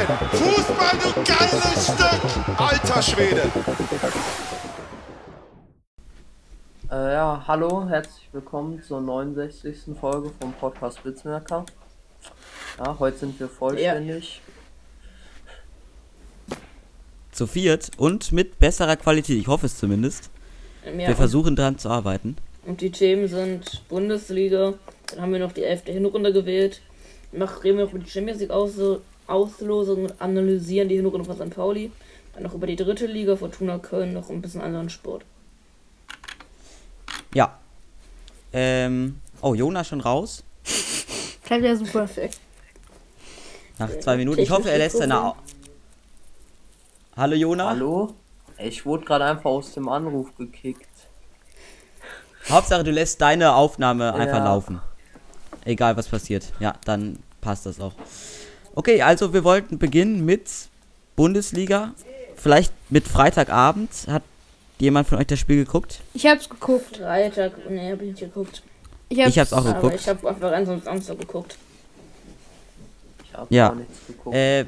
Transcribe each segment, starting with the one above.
Fußball, du geiles Stück. Alter Schwede. Äh, ja, hallo, herzlich willkommen zur 69. Folge vom Podcast Blitzmerker. Ja, heute sind wir vollständig. Zu viert und mit besserer Qualität. Ich hoffe es zumindest. Ja, Wir versuchen dran zu arbeiten. und die Themen sind Bundesliga, dann haben wir noch die 11. Hinrunde gewählt. Danach reden wir noch über die Champions League Aus Auslosung und analysieren die Hinrunde von St. Pauli. Dann noch über die dritte Liga, Fortuna Köln, noch ein bisschen anderen Sport. Ja. Ähm. Oh, Jonas schon raus. Klappt ja super. Perfekt. Nach zwei Minuten. Ich hoffe, er lässt seine. Au Hallo Jona. Hallo? Ich wurde gerade einfach aus dem Anruf gekickt. Hauptsache, du lässt deine Aufnahme einfach Ja. laufen. Egal was passiert. Ja, dann passt das auch. Okay, also wir wollten beginnen mit Bundesliga. Vielleicht mit Freitagabend. Hat jemand von euch das Spiel geguckt? Ich hab's geguckt. Freitag, ne, hab ich nicht geguckt. Ich hab's, Ich hab's auch Aber geguckt. ich habe einfach ganz am Samstag geguckt. Ich habe Ja. gar nichts geguckt. Äh,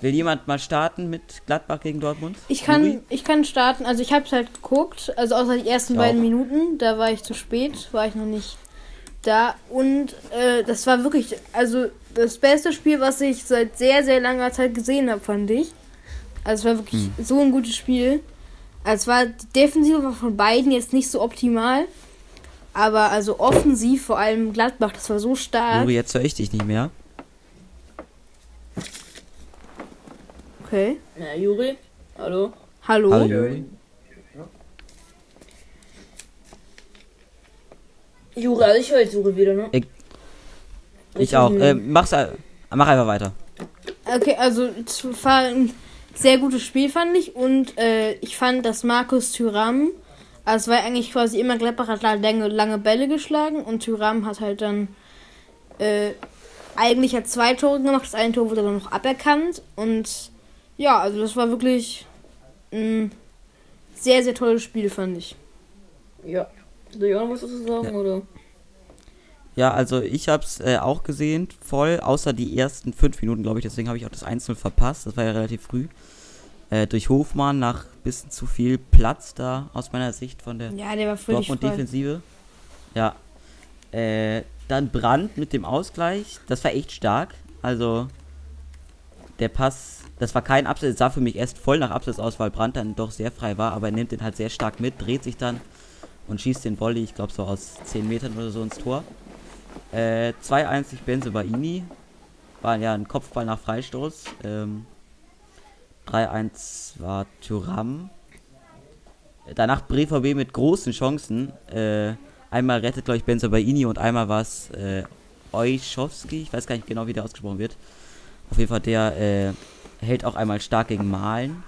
will jemand mal starten mit Gladbach gegen Dortmund? Ich kann, ich kann starten. Also ich hab's halt geguckt. Also außer die ersten Ich beiden auch. Minuten. Da war ich zu spät. War ich noch nicht da. Und äh, das war wirklich, also das beste Spiel, was ich seit sehr, sehr langer Zeit gesehen habe, fand ich. Also es war wirklich Hm. so ein gutes Spiel. Also es war die Defensive war von beiden jetzt nicht so optimal. Aber also offensiv, vor allem Gladbach, das war so stark. Juri, jetzt höre ich dich nicht mehr. Okay. Na, Juri, hallo. Hallo. Hallo Juri. Juri, also ich höre jetzt Juri wieder, ne? Ich- Ich auch. Äh, mach's, äh, mach einfach weiter. Okay, also es war ein sehr gutes Spiel, fand ich. Und äh, ich fand, dass Markus Thüram, also es war eigentlich quasi immer Gladbach hat lange, lange Bälle geschlagen und Thüram hat halt dann äh, eigentlich hat zwei Tore gemacht. Das eine Tor wurde dann noch aberkannt. Und ja, also das war wirklich ein sehr, sehr tolles Spiel, fand ich. Ja. Noch was dazu sagen, Ja. oder? Ja, also ich hab's äh, auch gesehen, voll, außer die ersten fünf Minuten, glaube ich. Deswegen habe ich auch das 1 verpasst. Das war ja relativ früh. Äh, durch Hofmann nach bisschen zu viel Platz da aus meiner Sicht von der Ja, der war völlig Dortmund frei. Defensive. Ja. Äh, dann Brand mit dem Ausgleich. Das war echt stark. Also der Pass, das war kein Absatz, es sah für mich erst voll nach Absatz aus, weil Brand dann doch sehr frei war, aber er nimmt den halt sehr stark mit, dreht sich dann und schießt den Volley, ich glaube so aus 10 Metern oder so ins Tor. Äh, 2-1 durch Benze Baini. War ja ein Kopfball nach Freistoß. Ähm, 3-1 war Thuram. Danach BVB mit großen Chancen. Äh, einmal rettet, glaube ich, Benzo Baini und einmal war es äh, Euschowski. Ich weiß gar nicht genau, wie der ausgesprochen wird. Auf jeden Fall, der äh, hält auch einmal stark gegen Malen.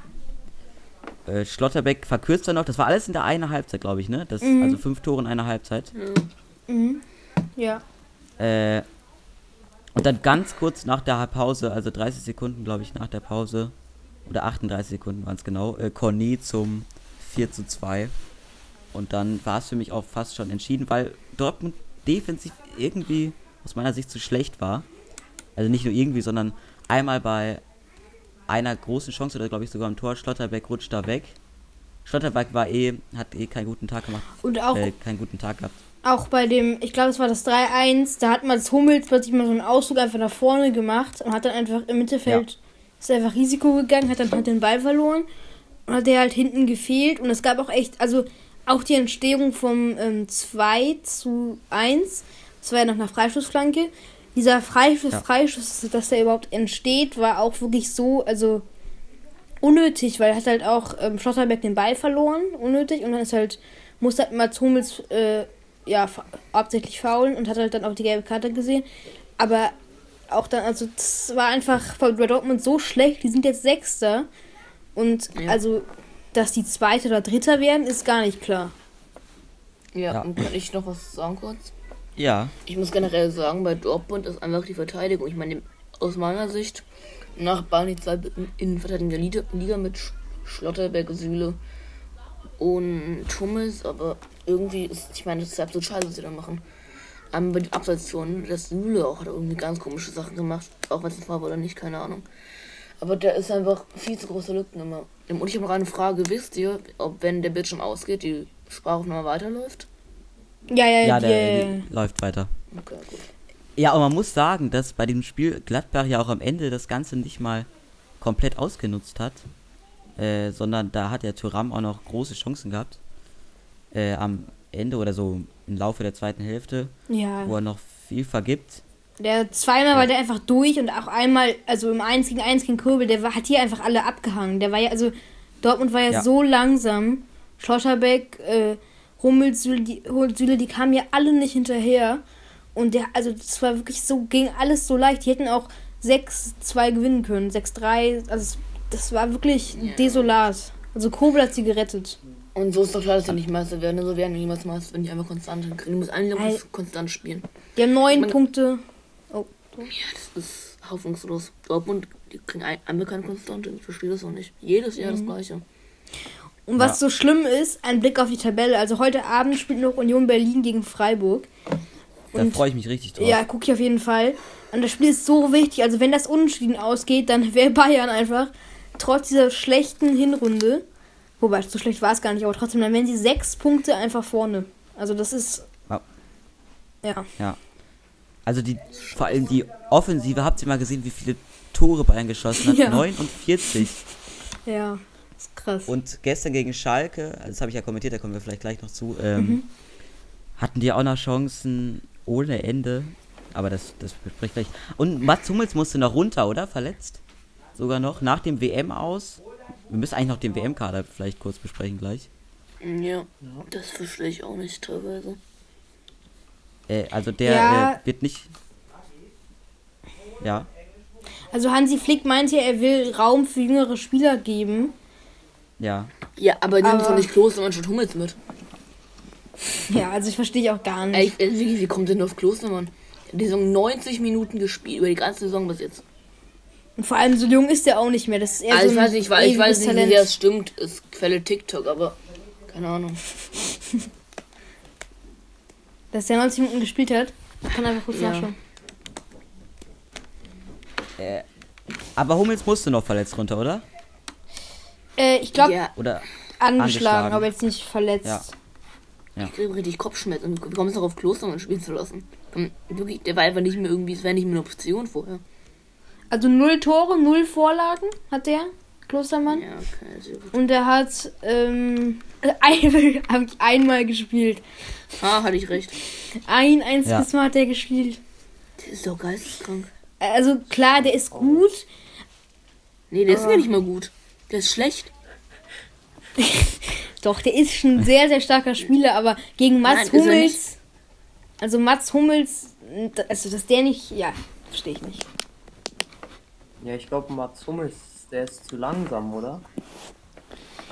Äh, Schlotterbeck verkürzt dann noch. Das war alles in der einen Halbzeit, glaube ich, ne? Das, Mhm. Also fünf Tore in einer Halbzeit. Mhm. Ja. Äh, und dann ganz kurz nach der Pause, also 30 Sekunden, glaube ich, nach der Pause, oder 38 Sekunden waren es genau, äh, Cornet zum 4 zu 2. Und dann war es für mich auch fast schon entschieden, weil Dortmund defensiv irgendwie aus meiner Sicht zu schlecht war. Also nicht nur irgendwie, sondern einmal bei einer großen Chance oder glaube ich sogar im Tor, Schlotterbeck rutscht da weg. Schlotterbeck war eh, hat eh keinen guten Tag gemacht, Und auch äh, keinen guten Tag gehabt. Auch bei dem, ich glaube, es war das 3-1, da hat Mats Hummels plötzlich mal so einen Ausflug einfach nach vorne gemacht und hat dann einfach im Mittelfeld, ist einfach Risiko gegangen, hat dann halt den Ball verloren und hat der halt hinten gefehlt und es gab auch echt, also auch die Entstehung vom ähm, 2 zu 1, das war ja noch eine Freistoßflanke, dieser Freischuss, Ja. Freischuss, dass der überhaupt entsteht, war auch wirklich so, also unnötig, weil er hat halt auch ähm, Schlotterbeck den Ball verloren, unnötig, und dann ist halt, muss halt Mats Hummels, äh, ja, hauptsächlich faulen und hat halt dann auch die gelbe Karte gesehen. Aber auch dann, also das war einfach bei Dortmund so schlecht, die sind jetzt Sechster. Und Ja. also, dass die Zweite oder Dritter werden, ist gar nicht klar. Ja, Ja. und kann ich noch was sagen kurz? Ja, Ich muss generell sagen, bei Dortmund ist einfach die Verteidigung. Ich meine, aus meiner Sicht, nach die zwei Innenverteidiger der Liga, mit Sch- Schlotterberg, Süle und Hummels, aber irgendwie ist, ich meine, das ist absolut scheiße, was sie da machen. Aber bei den Abseitszonen, das Süle auch hat irgendwie ganz komische Sachen gemacht, auch wenn es ein Fall war oder nicht, keine Ahnung. Aber da ist einfach viel zu große Lücken immer. Und ich habe noch eine Frage, wisst ihr, ob wenn der Bildschirm ausgeht, die Sprachaufnahme weiterläuft? Ja, ja, ja, der, die läuft weiter. Okay, gut. Ja, aber man muss sagen, dass bei dem Spiel Gladbach ja auch am Ende das Ganze nicht mal komplett ausgenutzt hat, äh, sondern da hat der Thuram auch noch große Chancen gehabt. Äh, am Ende oder so im Laufe der zweiten Hälfte, ja. wo er noch viel vergibt. Der zweimal war der einfach durch und auch einmal, also im 1 gegen 1 gegen Kurbel, der war, hat hier einfach alle abgehangen. Der war ja, also Dortmund war ja, Ja. so langsam. Schlotterbeck, äh, Hummels, Süle, die, Hol- Süle, die kamen ja alle nicht hinterher. Und der, also das war wirklich so, ging alles so leicht. Die hätten auch 6-2 gewinnen können, 6-3. Also das war wirklich desolat. Also Kobel hat sie gerettet. Und so ist doch klar, dass sie nicht Meister werden. So werden die niemals Meister, wenn die einfach konstant hinkriegen. Du musst eigentlich Ei. konstant spielen. Die haben neun Punkte. Oh, Ja, das ist hoffnungslos. Dortmund, die kriegen ein- einmal keine Konstante. Ich verstehe das auch nicht. Jedes Jahr Mhm. das Gleiche. Und was Ja. so schlimm ist, ein Blick auf die Tabelle. Also heute Abend spielt noch Union Berlin gegen Freiburg. Da freue ich mich richtig drauf. Ja, gucke ich auf jeden Fall. Und das Spiel ist so wichtig. Also wenn das unentschieden ausgeht, dann wäre Bayern einfach trotz dieser schlechten Hinrunde, wobei so schlecht war es gar nicht, aber trotzdem, dann wären sie sechs Punkte einfach vorne. Also das ist Ja. ja. Ja. Also die, vor allem die Offensive, habt ihr mal gesehen, wie viele Tore Bayern geschossen hat? Ja. 49. Ja, ist krass. Und gestern gegen Schalke, das habe ich ja kommentiert, da kommen wir vielleicht gleich noch zu, ähm, Mhm. hatten die auch noch Chancen ohne Ende. Aber das, das bespricht gleich. Und Mats Hummels musste noch runter, oder? Verletzt? Sogar noch. Nach dem WM aus. Wir müssen eigentlich noch den WM-Kader vielleicht kurz besprechen gleich. Ja, das verstehe ich auch nicht teilweise. Äh, also der Ja. äh, wird nicht. Ja. Also Hansi Flick meinte, er will Raum für jüngere Spieler geben. Ja. Ja, aber nimmst Aber- doch nicht Klostermann statt Hummels mit. Ja, also ich verstehe ich auch gar nicht. Ey, äh, wie, wie kommt denn auf Klostermann? Der die Saison 90 Minuten gespielt, über die ganze Saison bis jetzt. Und vor allem so jung ist er auch nicht mehr. Das ist eher Also so ich ein weiß nicht, ich weiß, ich weiß nicht, wie es stimmt. Ist Quelle TikTok, aber keine Ahnung. Dass der 90 Minuten gespielt hat. Ich kann einfach kurz Ja. nachschauen. Aber Hummels musste noch verletzt runter, oder? Äh, ich glaube, Ja, Oder. angeschlagen, angeschlagen. aber jetzt nicht verletzt. Ja. ich kriege richtig Kopfschmerzen. Wie kommst du darauf, Klostermann spielen zu lassen? Wirklich, der war einfach nicht mehr irgendwie, es wäre nicht mehr eine Option vorher. Also null Tore, null Vorlagen hat der, Klostermann. Ja, okay, sehr gut. Und er hat ähm, ein, hab ich einmal gespielt. Ah, hatte ich recht. Ein einziges Ja. Mal hat er gespielt. Der ist doch geisteskrank. Also klar, der ist gut. Nee, der ist ja nicht mal gut. Der ist schlecht. Doch, der ist schon ein sehr, sehr starker Spieler, aber gegen Mats Nein, Hummels. Also Mats Hummels, also dass der nicht. Ja, verstehe ich nicht. Ja, ich glaube, Mats Hummels, der ist zu langsam, oder?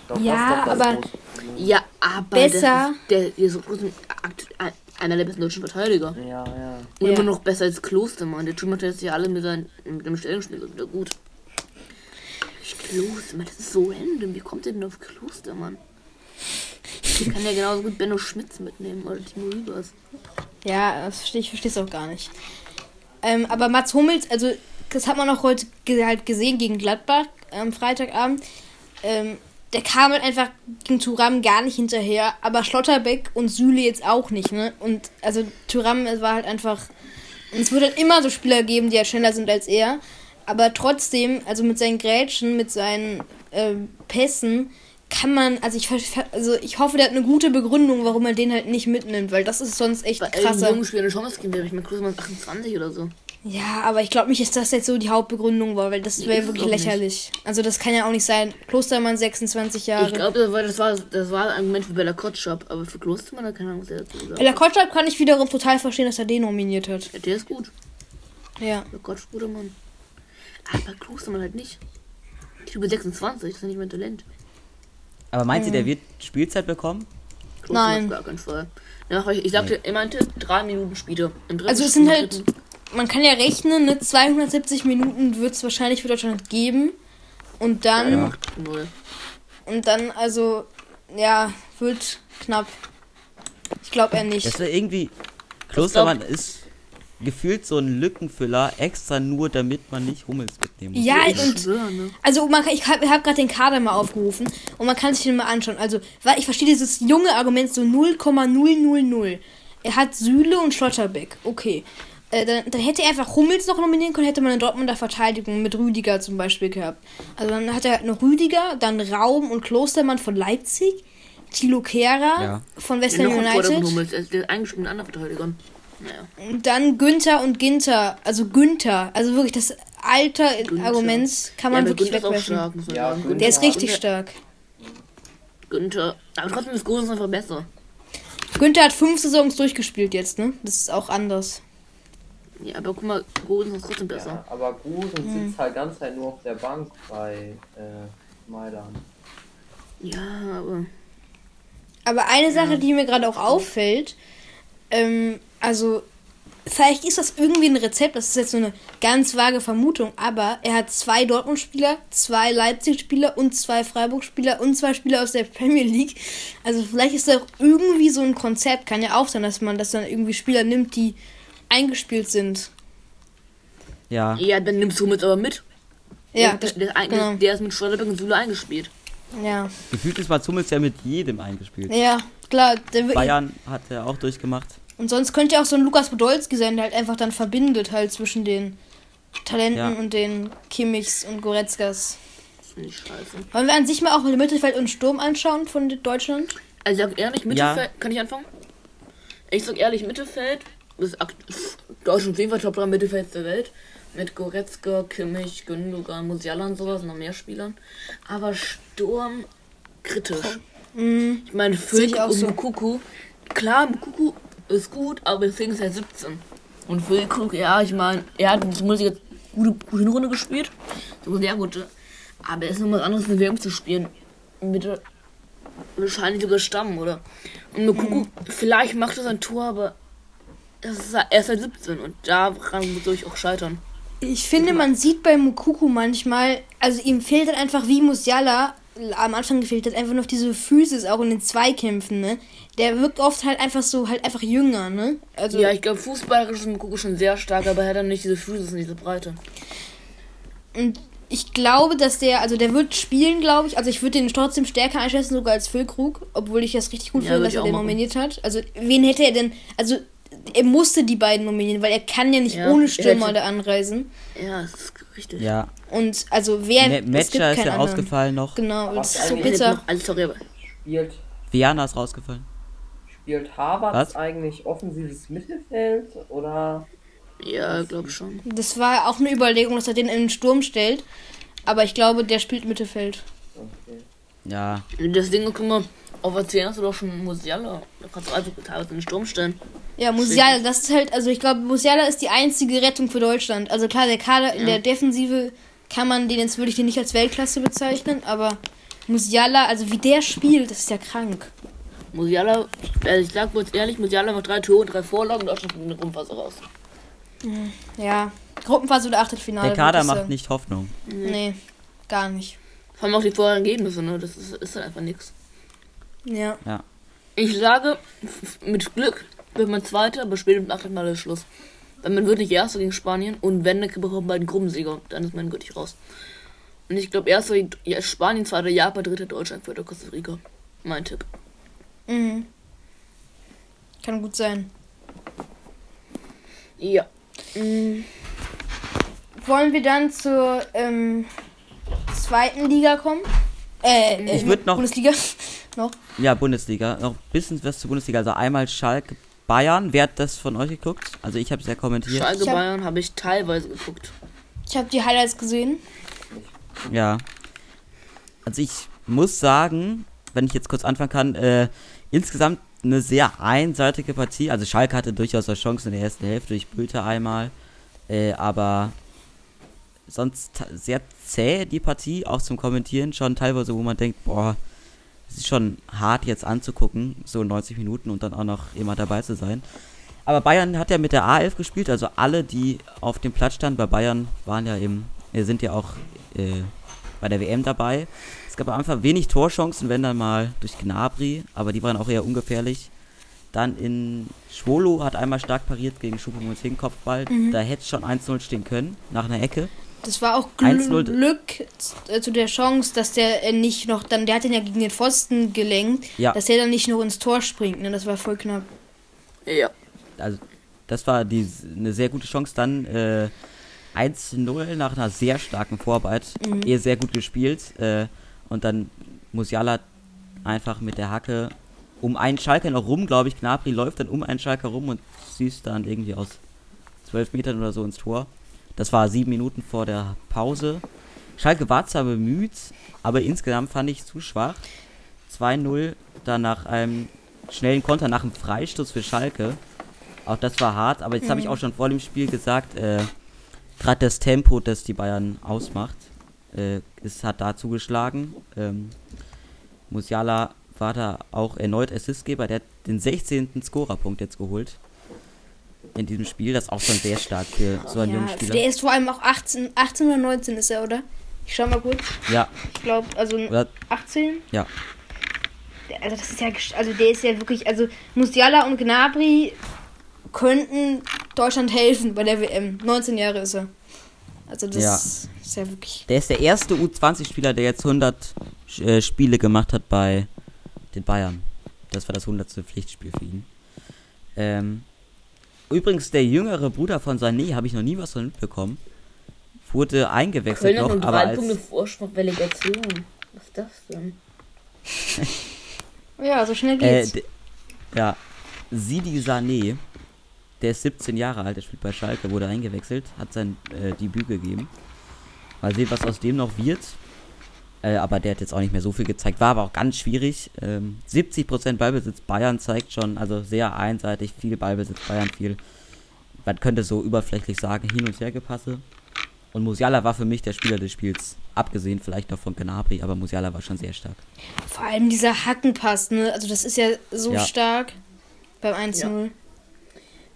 Glaub, Ja, doch das aber-. Ja, aber Besser. Der, der ist akt- einer der besten deutschen Verteidiger. Ja, ja. Und Ja. immer noch besser als Klostermann. Der Typ macht das ja alle mit, seinen, mit dem Stellungsspiel wieder gut. Klostermann, das ist so random. Wie kommt der denn auf Klostermann? Ich kann ja genauso gut Benno Schmitz mitnehmen oder Timo Rübers. Ja, das verstehe ich verstehe es auch gar nicht. Ähm, aber Mats Hummels, also das hat man auch heute halt gesehen gegen Gladbach am Freitagabend. Ähm, der kam halt einfach gegen Thuram gar nicht hinterher, aber Schlotterbeck und Süle jetzt auch nicht, ne? Und also Thuram war halt einfach. Es wird halt immer so Spieler geben, die halt schneller sind als er. Aber trotzdem, also mit seinen Grätschen, mit seinen ähm, Pässen, kann man, also ich, also ich hoffe, der hat eine gute Begründung, warum er den halt nicht mitnimmt, weil das ist sonst echt Bei krasser. jungen Spieler eine Chance geben wäre. Ich meine, Klostermann ist 28 oder so. Ja, aber ich glaube nicht, dass das jetzt so die Hauptbegründung war, weil das wäre wirklich auch nicht. lächerlich. Also das kann ja auch nicht sein. Klostermann 26 Jahre. Ich glaube, das war, das, war, das war ein Argument für Bella Kotschap, aber für Klostermann hat keine Ahnung, was er dazu gesagt Ella hat. Kotschap kann ich wiederum total verstehen, dass er den nominiert hat. Ja, Der ist gut. Ja. Oh Gott, Brudermann. Aber Klostermann halt nicht. Typ 26, das ist ja nicht mein Talent. Aber meint ihr, der wird Spielzeit bekommen? Klostermann Nein. auf gar keinen Fall. Ja, ich, ich sagte, er meinte drei Minuten Spiele. Also es sind halt, man kann ja rechnen, ne, 270 Minuten wird es wahrscheinlich für Deutschland geben. Und dann, Er null. und dann, also, ja, wird knapp. Ich glaube eher nicht. Das wäre irgendwie. Klostermann ist gefühlt so ein Lückenfüller, extra nur damit man nicht Hummels mitnehmen muss. Ja, Ich und ne? Also man kann, ich habe hab gerade den Kader mal aufgerufen und man kann sich den mal anschauen. Also, weil ich verstehe dieses junge Argument so 0,000. Er hat Süle und Schlotterbeck. Okay. Äh, dann, dann hätte er einfach Hummels noch nominieren können, hätte man eine Dortmunder Verteidigung mit Rüdiger zum Beispiel gehabt. Also dann hat er halt noch Rüdiger, dann Raum und Klostermann von Leipzig, Tilo Kehrer Ja. von Der West Ham noch ein Vorder von United Hummels. Der ist- der ist eingespielt mit und dann Günther und Ginter. Also Günther. Also wirklich das Alter Günther. Arguments kann Ja, man aber wirklich Günther ist auch wegwerfen. stark, muss man Ja, sagen. Günther- Der ist richtig Günther- stark. Günther. Aber trotzdem ist Gosens einfach besser. Günther hat fünf Saisons durchgespielt jetzt, ne? Das ist auch anders. Ja, aber guck mal, Gosens ist trotzdem besser. Ja, aber Gusen sitzt halt ganz halt nur auf der Bank bei äh, Mailand. Ja, aber. Aber eine Sache, die mir gerade auch auffällt, ähm, also vielleicht ist das irgendwie ein Rezept, das ist jetzt so eine ganz vage Vermutung, aber er hat zwei Dortmund-Spieler, zwei Leipzig-Spieler und zwei Freiburg-Spieler und zwei Spieler aus der Premier League. Also vielleicht ist das auch irgendwie so ein Konzept, kann ja auch sein, dass man das dann irgendwie Spieler nimmt, die eingespielt sind. Ja. Ja, dann nimmst du Hummels aber mit. Ja, der, der, der, genau. der ist mit Schlotterbeck und Süle eingespielt. ja. Gefühlt ist Mats Hummels ja mit jedem eingespielt. Ja, klar. Bayern hat er auch durchgemacht. Und sonst könnte ja auch so ein Lukas Podolski sein, der halt einfach dann verbindet halt zwischen den Talenten Ja. und den Kimmichs und Goretzkas. Das finde ich scheiße. Wollen wir an sich mal auch mit Mittelfeld und Sturm anschauen von Deutschland? Also ich sag ehrlich, Mittelfeld, kann ich anfangen? Ich sag ehrlich, Mittelfeld ist Deutschland auf jeden Fall Top 3 Mittelfeld der Welt. Mit Goretzka, Kimmich, Gündogan, Musiala und sowas, noch mehr Spielern. Aber Sturm kritisch. Ich meine, auch und so. Mukuku. Klar, Mukuku ist gut, aber deswegen ist er 17. Und Füllkrug, ja, ich meine, er hat zumindest jetzt gute, gute Runde gespielt. So sehr gute. Aber es ist noch was anderes, eine WM zu spielen. Mit wahrscheinlich sogar Stamm, oder? Und Mukuku, vielleicht macht er sein Tor, aber ist, er ist halt 17 und daran soll ich auch scheitern. Ich finde, man sieht bei Mukuku manchmal, also ihm fehlt halt einfach wie Musiala am Anfang gefehlt hat, einfach noch diese Physis auch in den Zweikämpfen, ne? Der wirkt oft halt einfach so, halt einfach jünger, ne? Also, Ja, ich glaube, fußballerisch ist schon sehr stark, aber er hat dann nicht diese Physis und diese Breite. Und ich glaube, dass der, also der wird spielen, glaube ich. Also ich würde den trotzdem stärker einschätzen, sogar als Füllkrug, obwohl ich das richtig gut Ja, finde, dass er auch den machen. nominiert hat. Also wen hätte er denn, also er musste die beiden nominieren, weil er kann ja nicht Ja, ohne er Stürmer da anreisen. Ja, das ist richtig. Ja. Und also wer, gibt Matcher ist ja anderen. ausgefallen noch. Genau, das ist so Er bitter. noch alles darüber. Spielt, Viana ist rausgefallen. Spielt Harvard Was? eigentlich offensives Mittelfeld oder Ja, glaube schon. Das war auch eine Überlegung, dass er den in den Sturm stellt. Aber ich glaube, der spielt Mittelfeld. okay. Ja. Das Ding, guck mal, auf 10 hast du doch schon Musiala. Da kannst du einfach teilweise in den Sturm stellen. Ja, Musiala, das ist halt, also ich glaube, Musiala ist die einzige Rettung für Deutschland. Also klar, der Kader in der Defensive kann man den, jetzt würde ich den nicht als Weltklasse bezeichnen, aber Musiala, also wie der spielt, das ist ja krank. Musiala, also ich sag kurz ehrlich, Musiala macht drei Tore und drei Vorlagen und kommt in der Grundphase raus. Ja, Gruppenphase oder Achtelfinale. Der Kader ich macht sagen. nicht Hoffnung. Nee, gar nicht. Vor allem auch die vorherigen Ergebnisse, ne? Das ist, ist halt einfach nichts. Ja. Ja. Ich sage, mit Glück wird man Zweiter, aber später im Achtelfinale ist Schluss. Weil man wird nicht Erster gegen Spanien und wenn, dann bekommt man einen Gruppensieger. Dann ist man wirklich raus. Und ich glaube, Erster ja, Spanien, Zweiter Japan, Dritter Deutschland, Vierter Costa Rica. Mein Tipp. Mhm. Kann gut sein. Ja. Mm, Wollen wir dann zur ähm, zweiten Liga kommen? Äh, äh Ich würd noch- Bundesliga. noch. Ja, Bundesliga. Noch ein bisschen was zur Bundesliga. Also einmal Schalke, Bayern. Wer hat das von euch geguckt? Also ich habe es ja kommentiert. Schalke hab- Bayern habe ich teilweise geguckt. Ich habe die Highlights gesehen. Ja. Also ich muss sagen, wenn ich jetzt kurz anfangen kann, äh, insgesamt eine sehr einseitige Partie. Also Schalke hatte durchaus auch Chancen in der ersten Hälfte durch Bülter einmal. Äh, aber sonst sehr zäh die Partie, auch zum Kommentieren schon teilweise, wo man denkt, boah, es ist schon hart jetzt anzugucken, so 90 Minuten und dann auch noch immer dabei zu sein. Aber Bayern hat ja mit der A11 gespielt, also alle, die auf dem Platz standen bei Bayern, waren ja eben, äh, sind ja auch äh, bei der WM dabei. Es gab am Anfang wenig Torchancen, wenn dann mal durch Gnabry, aber die waren auch eher ungefährlich. Dann in Schwolo hat einmal stark pariert gegen Schuppomoting Kopfball. Da hätte es schon 1-0 stehen können, nach einer Ecke. Das war auch 1-0. Glück äh, zu der Chance, dass der äh, nicht noch dann, der hat den ja gegen den Pfosten gelenkt, Ja. dass der dann nicht noch ins Tor springt. Ne? Das war voll knapp. Ja. Also, das war die, eine sehr gute Chance. Dann äh, 1-0 nach einer sehr starken Vorarbeit. Eher sehr gut gespielt. Äh, und dann Musiala einfach mit der Hacke um einen Schalker noch rum, glaube ich. Gnabry läuft dann um einen Schalker rum und schießt dann irgendwie aus 12 Metern oder so ins Tor. Das war sieben Minuten vor der Pause. Schalke war zwar bemüht, aber insgesamt fand ich zu schwach. 2-0 dann nach einem schnellen Konter, nach einem Freistoß für Schalke. Auch das war hart, aber jetzt habe ich auch schon vor dem Spiel gesagt, äh, gerade das Tempo, das die Bayern ausmacht, äh, es hat da zugeschlagen. Ähm, Musiala war da auch erneut Assistgeber, der hat den 16. Scorerpunkt jetzt geholt. In diesem Spiel, das ist auch schon sehr stark für so einen jungen Ja, Spieler. der ist vor allem auch 18, 18 oder 19 ist er, oder? Ich schau mal kurz. Ja, Ich glaube, also oder, 18. ja. Also das ist ja, also der ist ja wirklich, also Musiala und Gnabry könnten Deutschland helfen bei der WM. 19 Jahre ist er. Also das Ja. ist ja wirklich. Der ist der erste U20-Spieler, der jetzt 100 äh, Spiele gemacht hat bei den Bayern. Das war das 100. Pflichtspiel für ihn. Ähm, übrigens, der jüngere Bruder von Sané, habe ich noch nie was von mitbekommen, wurde eingewechselt Köln hat noch, nur aber drei als, Punkte Vorsprung Relegation. Was ist das denn? Ja, so schnell äh, geht's. d- ja, Sidi Sané, der ist 17 Jahre alt, der spielt bei Schalke, wurde eingewechselt, hat sein äh, Debüt gegeben. Mal sehen, was aus dem noch wird. Äh, aber der hat jetzt auch nicht mehr so viel gezeigt. War aber auch ganz schwierig. Ähm, 70% Ballbesitz Bayern zeigt schon, also sehr einseitig, viel Ballbesitz Bayern, viel. Man könnte so überflächlich sagen, hin und her gepasse. Und Musiala war für mich der Spieler des Spiels. Abgesehen vielleicht noch von Gnabry, aber Musiala war schon sehr stark. Vor allem dieser Hackenpass, ne? Also das ist ja so Ja. stark beim 1-0. Ähm,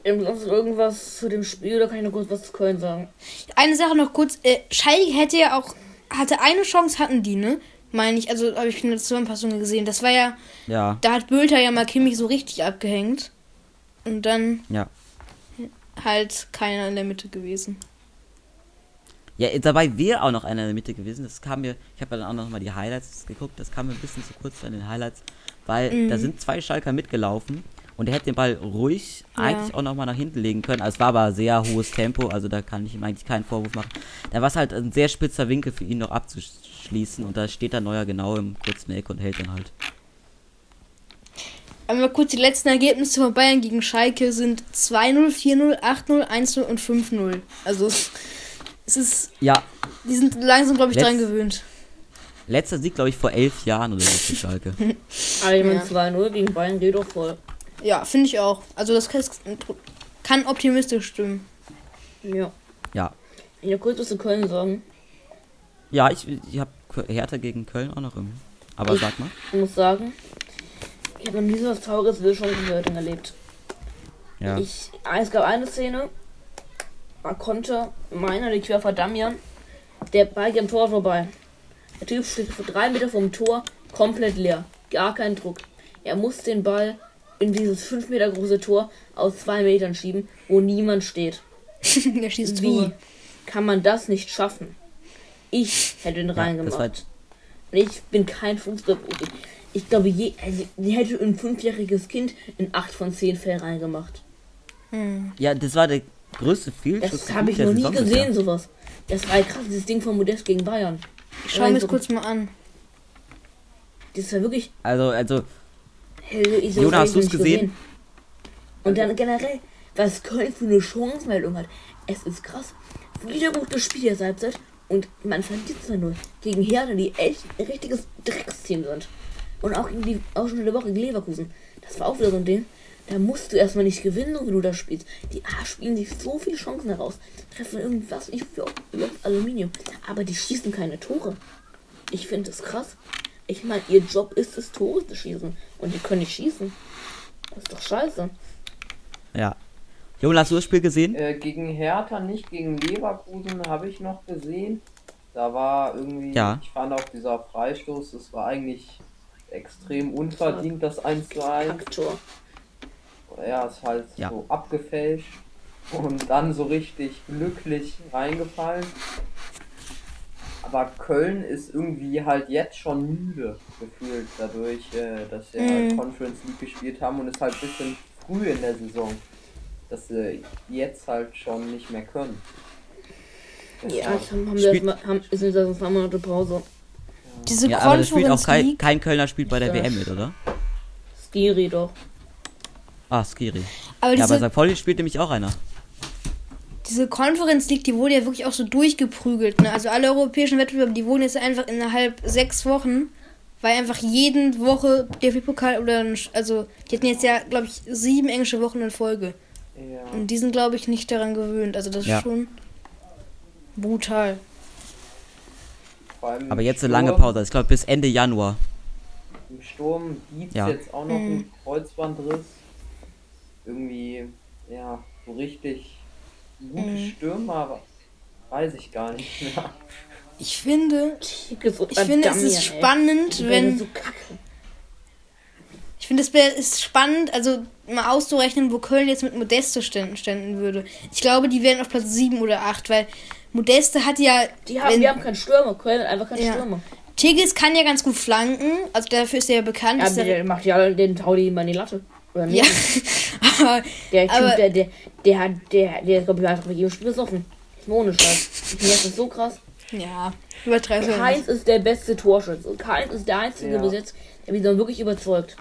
sonst irgendwas zu dem Spiel, da kann ich noch kurz was zu Köln sagen. Eine Sache noch kurz, äh, Schalke hätte ja auch, hatte eine Chance, hatten die, ne? Meine ich, also habe ich in der Zusammenfassung gesehen. Das war ja, Ja, da hat Bülter ja mal Kimmich so richtig abgehängt. Und dann ja. halt keiner in der Mitte gewesen. Ja, dabei wäre auch noch einer in der Mitte gewesen. Das kam mir, ich habe ja dann auch noch mal die Highlights geguckt, das kam mir ein bisschen zu kurz an den Highlights, weil da sind zwei Schalker mitgelaufen und er hätte den Ball ruhig Ja. eigentlich auch noch mal nach hinten legen können. Also es war aber sehr hohes Tempo, also da kann ich ihm eigentlich keinen Vorwurf machen. Da war es halt ein sehr spitzer Winkel für ihn noch abzuschließen und da steht der Neuer genau im kurzen Eck und hält dann halt. Einmal kurz die letzten Ergebnisse von Bayern gegen Schalke sind 2-0, 4-0, 8-0, 1-0 und 5-0. Also es ist, Ja, die sind langsam, glaube ich, Letz- dran gewöhnt. letzter Sieg, glaube ich, vor elf Jahren oder so für Schalke. Aber ich meine, Ja. 2-0 gegen Bayern geht doch voll. Ja, finde ich auch. Also das kann, kann optimistisch stimmen. Ja. Ja. Ich will kurz was zu Köln sagen. Ja, ich, ich habe Hertha gegen Köln auch noch im. Aber Ich- sag mal. Ich muss sagen, ich habe noch nie so was Trauriges wie schon gehört erlebt. Ja. Ich, es gab eine Szene, man konnte meiner, die Quer vor Damian, der Ball geht am Tor vorbei. Der Typ steht vor drei Meter vom Tor, komplett leer. Gar kein Druck. Er muss den Ball in dieses fünf Meter große Tor aus zwei Metern schieben, wo niemand steht. Der schießt Wie Tore. kann man das nicht schaffen? Ich hätte ihn Ja, reingemacht. Und ich bin kein Fußballprofi. Ich glaube, je, also, die hätte ein fünfjähriges Kind in acht von zehn Fällen reingemacht. Ja, das war der größte Fehlschuss. Das habe ich noch nie gesehen, sowas. Das war ja krass, dieses Ding von Modest gegen Bayern. Ich schau mir das kurz mal an. Das war wirklich. Also, also, so Jona, hast du's nicht gesehen? Und dann generell, was Köln für eine Chancenmeldung hat. Es ist krass. Wieder gutes Spiel der Halbzeit und man verliert 2-0 gegen Hertha, die echt ein richtiges Drecksteam sind. Und auch gegen die auch schon in der Woche gegen Leverkusen. Das war auch wieder so ein Ding. Da musst du erstmal nicht gewinnen, so wie du da spielst. Die A spielen sich so viele Chancen heraus. Treffen irgendwas, ich für Aluminium. Aber die schießen keine Tore. Ich finde das krass. Ich meine, ihr Job ist es, Tore zu schießen. Und die können nicht schießen. Das ist doch scheiße. Ja. Junge, hast du das Spiel gesehen? Äh, gegen Hertha, nicht gegen Leverkusen, habe ich noch gesehen. Da war irgendwie, Ja. ich fand auch dieser Freistoß, das war eigentlich extrem unverdient, das 1 zu 1. Kacktor. Ja, ist halt Ja. so abgefälscht und dann so richtig glücklich reingefallen. Aber Köln ist irgendwie halt jetzt schon müde gefühlt dadurch, äh, dass sie halt Conference League gespielt haben und ist halt ein bisschen früh in der Saison, dass sie jetzt halt schon nicht mehr können. Ja, Deshalb- jetzt haben, haben wir Spielt- erstmal, haben, ist jetzt erst zwei Monate Pause. Diese Ja, aber das spielt auch kein, kein Kölner spielt bei der Ja. WM mit, oder? Skiri doch. Ah, Skiri. aber Ja, bei St. Pauli spielt nämlich auch einer. Diese Conference League, die wurde ja wirklich auch so durchgeprügelt. Ne? Also alle europäischen Wettbewerbe, die wurden jetzt einfach innerhalb sechs Wochen, weil einfach jeden Woche DFB-Pokal oder, ein- also die hatten jetzt ja, glaube ich, sieben englische Wochen in Folge. Ja. Und die sind, glaube ich, nicht daran gewöhnt. Also das ist Ja. schon brutal. Vor allem Aber jetzt eine lange Pause. Ich glaube bis Ende Januar. Im Sturm Dietz Ja. jetzt auch noch Mhm. ein Kreuzbandriss. Irgendwie, ja, so richtig gute Mhm. Stürmer, aber weiß ich gar nicht mehr. Ich finde, ich finde, es ist ey. spannend, Die werden wenn so. Ich finde, es ist spannend, also mal auszurechnen, wo Köln jetzt mit Modeste ständen, ständen würde. Ich glaube, die wären auf Platz 7 oder 8, weil Modeste hat ja. Die haben, wenn- wir haben keinen Stürmer. Köln hat einfach keinen Ja. Stürmer. Tigges kann ja ganz gut flanken, also dafür ist er ja bekannt. Ja, er, der macht ja den Taudi immer in die Latte. Oder ja, nicht? aber Der Typ, aber- der, der, der hat, der, der ist, glaube ich, einfach mit jedem Spiel besoffen. Ohne Scheiß. Das ist so krass. ja, übertreib's ja Keins ist der beste Torschütze. Und Keins ist der einzige Ja. bis jetzt, der mich dann wirklich überzeugt.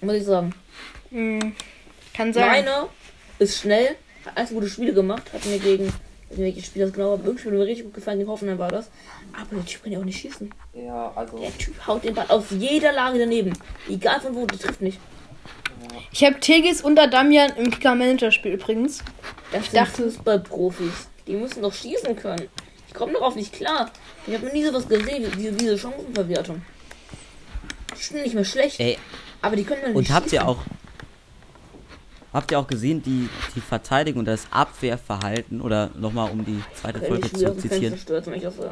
Muss ich sagen. Hm, kann sein. Meiner ist schnell, hat alles gute Spiele gemacht, hat mir gegen, ich weiß nicht, welches Spiel das genau war, irgendwie hat mir richtig gut gefallen, gegen Hoffenheim war das. Aber der Typ kann ja auch nicht schießen. Ja, also Der Typ haut den Ball aus jeder Lage daneben. Egal von wo, der trifft nicht. Ich habe Tigges und Adamian im Kicker-Manager-Spiel übrigens. Das sind dachte- Fußballprofis. Die müssen doch schießen können. Ich komme darauf nicht klar. Ich habe noch nie sowas gesehen, wie diese, diese Chancenverwertung. Die sind nicht mehr schlecht, Ey, aber die können doch nicht und habt ihr schießen. auch. Habt ihr auch gesehen, die, die Verteidigung und das Abwehrverhalten, oder nochmal um die zweite Folge ich zu zitieren, ich das so.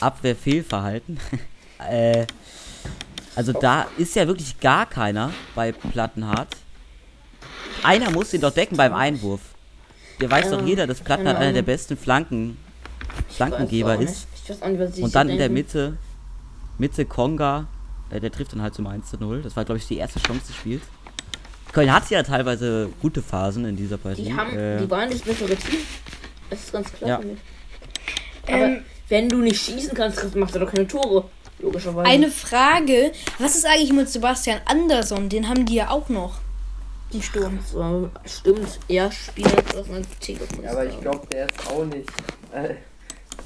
Abwehrfehlverhalten. äh, also da ist ja wirklich gar keiner bei Plattenhardt. Einer muss ihn doch decken beim Einwurf. Der weiß Ja, doch jeder, dass Plattenhardt einer der besten Flanken, Flankengeber ist. nicht. Ich weiß auch nicht, was Und dann in der. Mitte, Mitte Konga, äh, der trifft dann halt zum 1 zu 0. Das war, glaube ich, die erste Chance des Spiels. Köln hat ja teilweise gute Phasen in dieser Partie. Die haben, äh, die waren das bessere Team. Das ist ganz klar Ja. für mich. Aber Ähm, wenn du nicht schießen kannst, machst du doch keine Tore. Logischerweise. eine Frage: Was ist eigentlich mit Sebastian Andersson? Den haben die ja auch noch im Sturm. So, stimmt, er spielt das als Ticket. Ja, aber ich glaube, der ist auch nicht äh,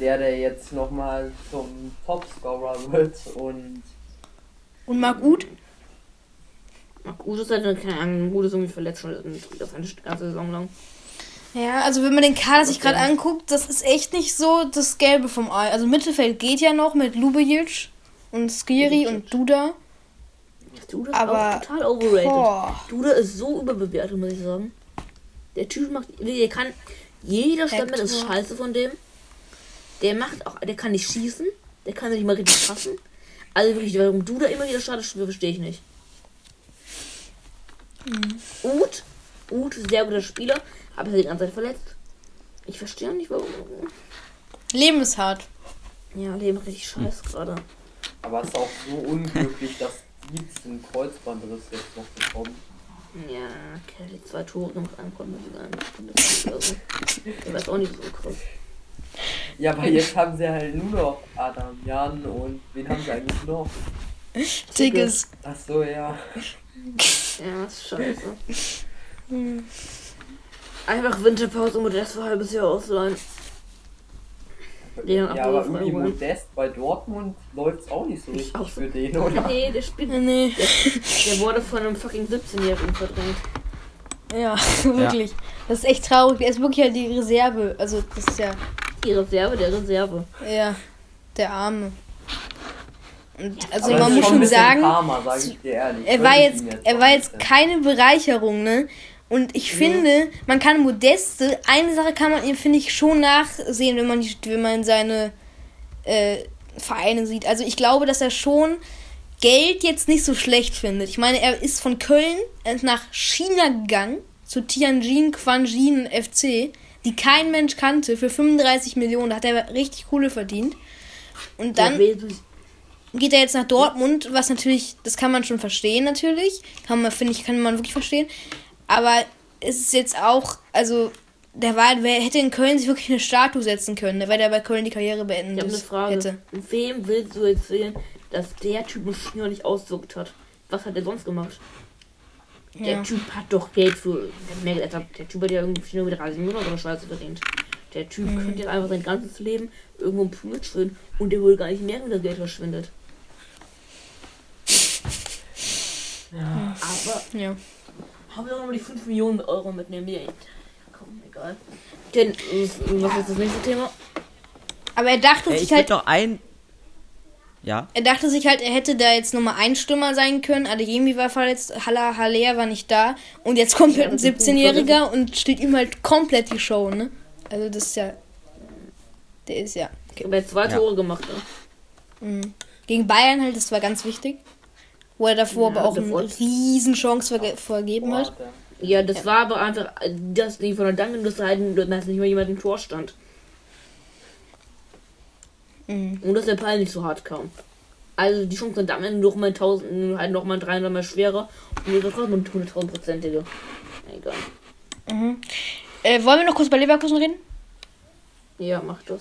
der, der jetzt nochmal zum Topscorer wird und Und Marc Uth? Gut ist halt keine Ahnung, Gut ist irgendwie verletzt schon das eine ganze Saison lang. Ja, also wenn man den Kader sich gerade anguckt, das ist echt nicht so das Gelbe vom Ei. Also Mittelfeld geht ja noch mit Lubejic und Skiri und Duda. Duda ist Aber- auch total overrated. Boah. Duda ist so überbewertet, muss ich sagen. Der Typ macht, der kann, jeder Stempel ist scheiße von dem. Der macht auch, der kann nicht schießen, der kann nicht mal richtig passen. Also wirklich, warum Duda immer wieder startet, verstehe ich nicht. Uth ist ein sehr guter Spieler, aber ist die ganze Zeit verletzt. Ich verstehe nicht, warum. Leben ist hart. Ja, Leben richtig scheiße gerade. Aber es ist auch so unglücklich, dass Dietz den Kreuzbandriss jetzt noch bekommt. Ja, Kelly zwei Tore einem konnte man wieder ein. Ich weiß auch nicht so krass. Ja, aber jetzt haben sie halt nur noch Adam Jan und wen haben sie eigentlich noch? Tigges. Ach so, ja. Ja, das ist scheiße. Einfach Winterpause und das für ein halbes Jahr ausleihen. Ja, Ja, aber irgendwie. Modest bei Dortmund läuft es auch nicht so richtig auch so. für den, oder? Nee, der spielt. Nee. Der wurde von einem fucking 17-Jährigen verdrängt. Ja, wirklich. Das ist echt traurig. Der ist wirklich halt die Reserve. Also, das ist ja, Die Reserve der Reserve. ja, der Arme. Und also Aber man muss schon bisschen sagen, Karma, sag ich dir ehrlich. er war jetzt, er war jetzt keine Bereicherung, ne? Und ich finde, man kann Modeste, eine Sache kann man ihm, finde ich, schon nachsehen, wenn man, wenn man seine äh, Vereine sieht. Also ich glaube, dass er schon Geld jetzt nicht so schlecht findet. Ich meine, er ist von Köln nach China gegangen, zu Tianjin, Quanjin FC, die kein Mensch kannte, für 35 Millionen. Da hat er richtig Kohle verdient. Und dann geht er jetzt nach Dortmund, was natürlich, das kann man schon verstehen natürlich, kann man finde ich kann man wirklich verstehen, aber es ist jetzt auch, also der war, wer hätte in Köln sich wirklich eine Statue setzen können, weil der bei Köln die Karriere beenden Ich eine Frage. hätte. Wem willst du erzählen, dass der Typ einen China nicht ausgedrückt hat? Was hat er sonst gemacht? Der Ja. Typ hat doch Geld für. Der, der, der Typ hat ja irgendwie nur wieder 30 Millionen oder so eine Scheiße verdient. Der Typ Mhm. könnte ja einfach sein ganzes Leben irgendwo im Pool chillen und der wohl gar nicht merken, dass Geld verschwindet. Aber Ja. Haben wir noch mal die 5 Millionen Euro mitnehmen? Die, komm, egal. Denn, äh, was ist das nächste Thema? Aber er dachte Ey, sich ich halt, noch ein. Ja. er dachte sich halt, er hätte da jetzt Nummer ein Stürmer sein können. Adeyemi war verletzt, Hala Halea war nicht da und jetzt kommt halt ein das ist gut 17-Jähriger und steht ihm halt komplett die Show, ne? Also das ist ja, der ist ja Aber er hat zwei Ja. Tore gemacht, ne? Mhm. Gegen Bayern halt, das war ganz wichtig. Wo er davor Ja, aber auch eine riesen Chance verge vergeben hat. Ja, das war aber einfach, dass die von der Danken Seiten, dass nicht mal jemand im Tor stand. Mhm. Und dass der Ball nicht so hart kam. Also die Chance sind am Ende noch mal 1000, halt noch mal 300 mal schwerer. Und wir sind trotzdem 100.000 Prozentige. Egal. Äh, wollen wir noch kurz bei Leverkusen reden? Ja, mach das.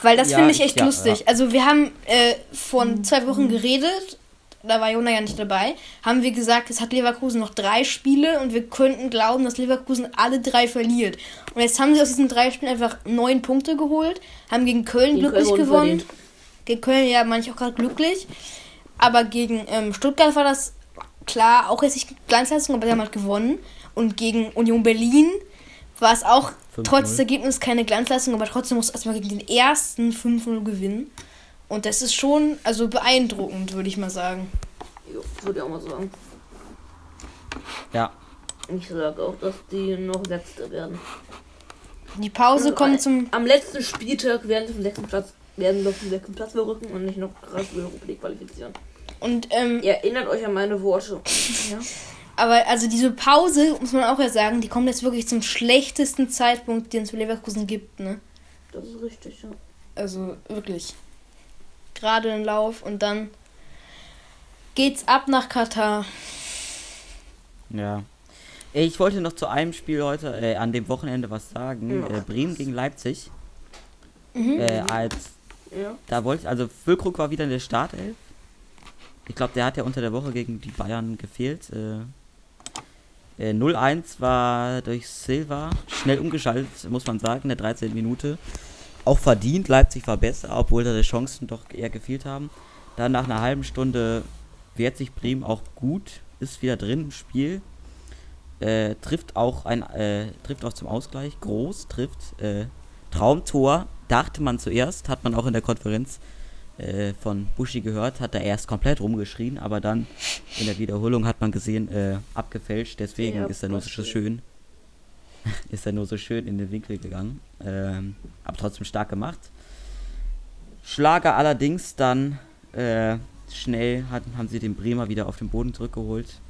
Weil das Ja, finde ich echt ja, lustig. ja. Also wir haben äh, von zwei Wochen geredet, da war Jona ja nicht dabei, haben wir gesagt, es hat Leverkusen noch drei Spiele und wir könnten glauben, dass Leverkusen alle drei verliert. Und jetzt haben sie aus diesen drei Spielen einfach neun Punkte geholt, haben gegen Köln Gegen glücklich Köln gewonnen. Gegen Köln ja manche auch gerade glücklich. Aber gegen ähm, Stuttgart war das klar auch jetzt nicht Glanzleistung, aber sie haben halt gewonnen. Und gegen Union Berlin war es auch 5-0. trotz des Ergebnisses keine Glanzleistung, aber trotzdem musst du erstmal gegen den ersten 5-0 gewinnen. Und das ist schon also beeindruckend, würde ich mal sagen. Jo, würde ich auch mal sagen. Ja. Ich sage auch, dass die noch Letzte werden. Die Pause kommt zum. Am letzten Spieltag werden sie vom sechsten Platz, werden sie auf den sechsten Platz verrücken und nicht noch krass für die Europa League qualifizieren. Und ähm, Ihr erinnert euch an meine Worte. Ja. aber also diese Pause, muss man auch ja sagen, die kommt jetzt wirklich zum schlechtesten Zeitpunkt, den es für Leverkusen gibt, ne? Das ist richtig, ja. Also wirklich. Gerade im Lauf und dann geht's ab nach Katar. Ja. Ich wollte noch zu einem Spiel heute, äh, an dem Wochenende was sagen. Ja. Äh, Bremen gegen Leipzig. Mhm. Äh, als, Ja. da wollte ich, also Füllkrug war wieder in der Startelf. Ich glaube, der hat ja unter der Woche gegen die Bayern gefehlt. Äh, äh, 0-1 war durch Silva schnell umgeschaltet, muss man sagen, in der 13. Minute. Auch verdient, Leipzig war besser, obwohl da die Chancen doch eher gefehlt haben. Dann nach einer halben Stunde wehrt sich Bremen auch gut, ist wieder drin im Spiel. Äh, trifft auch ein äh, trifft auch zum Ausgleich. Groß trifft äh, Traumtor dachte man zuerst hat man auch in der Konferenz äh, von Bushi gehört hat er erst komplett rumgeschrien aber dann in der Wiederholung hat man gesehen äh, abgefälscht. Deswegen Ja, ist er nur so schön ist er nur so schön in den Winkel gegangen ähm, aber trotzdem stark gemacht Schlager allerdings dann äh, schnell hatten, haben sie den Bremer wieder auf den Boden zurückgeholt.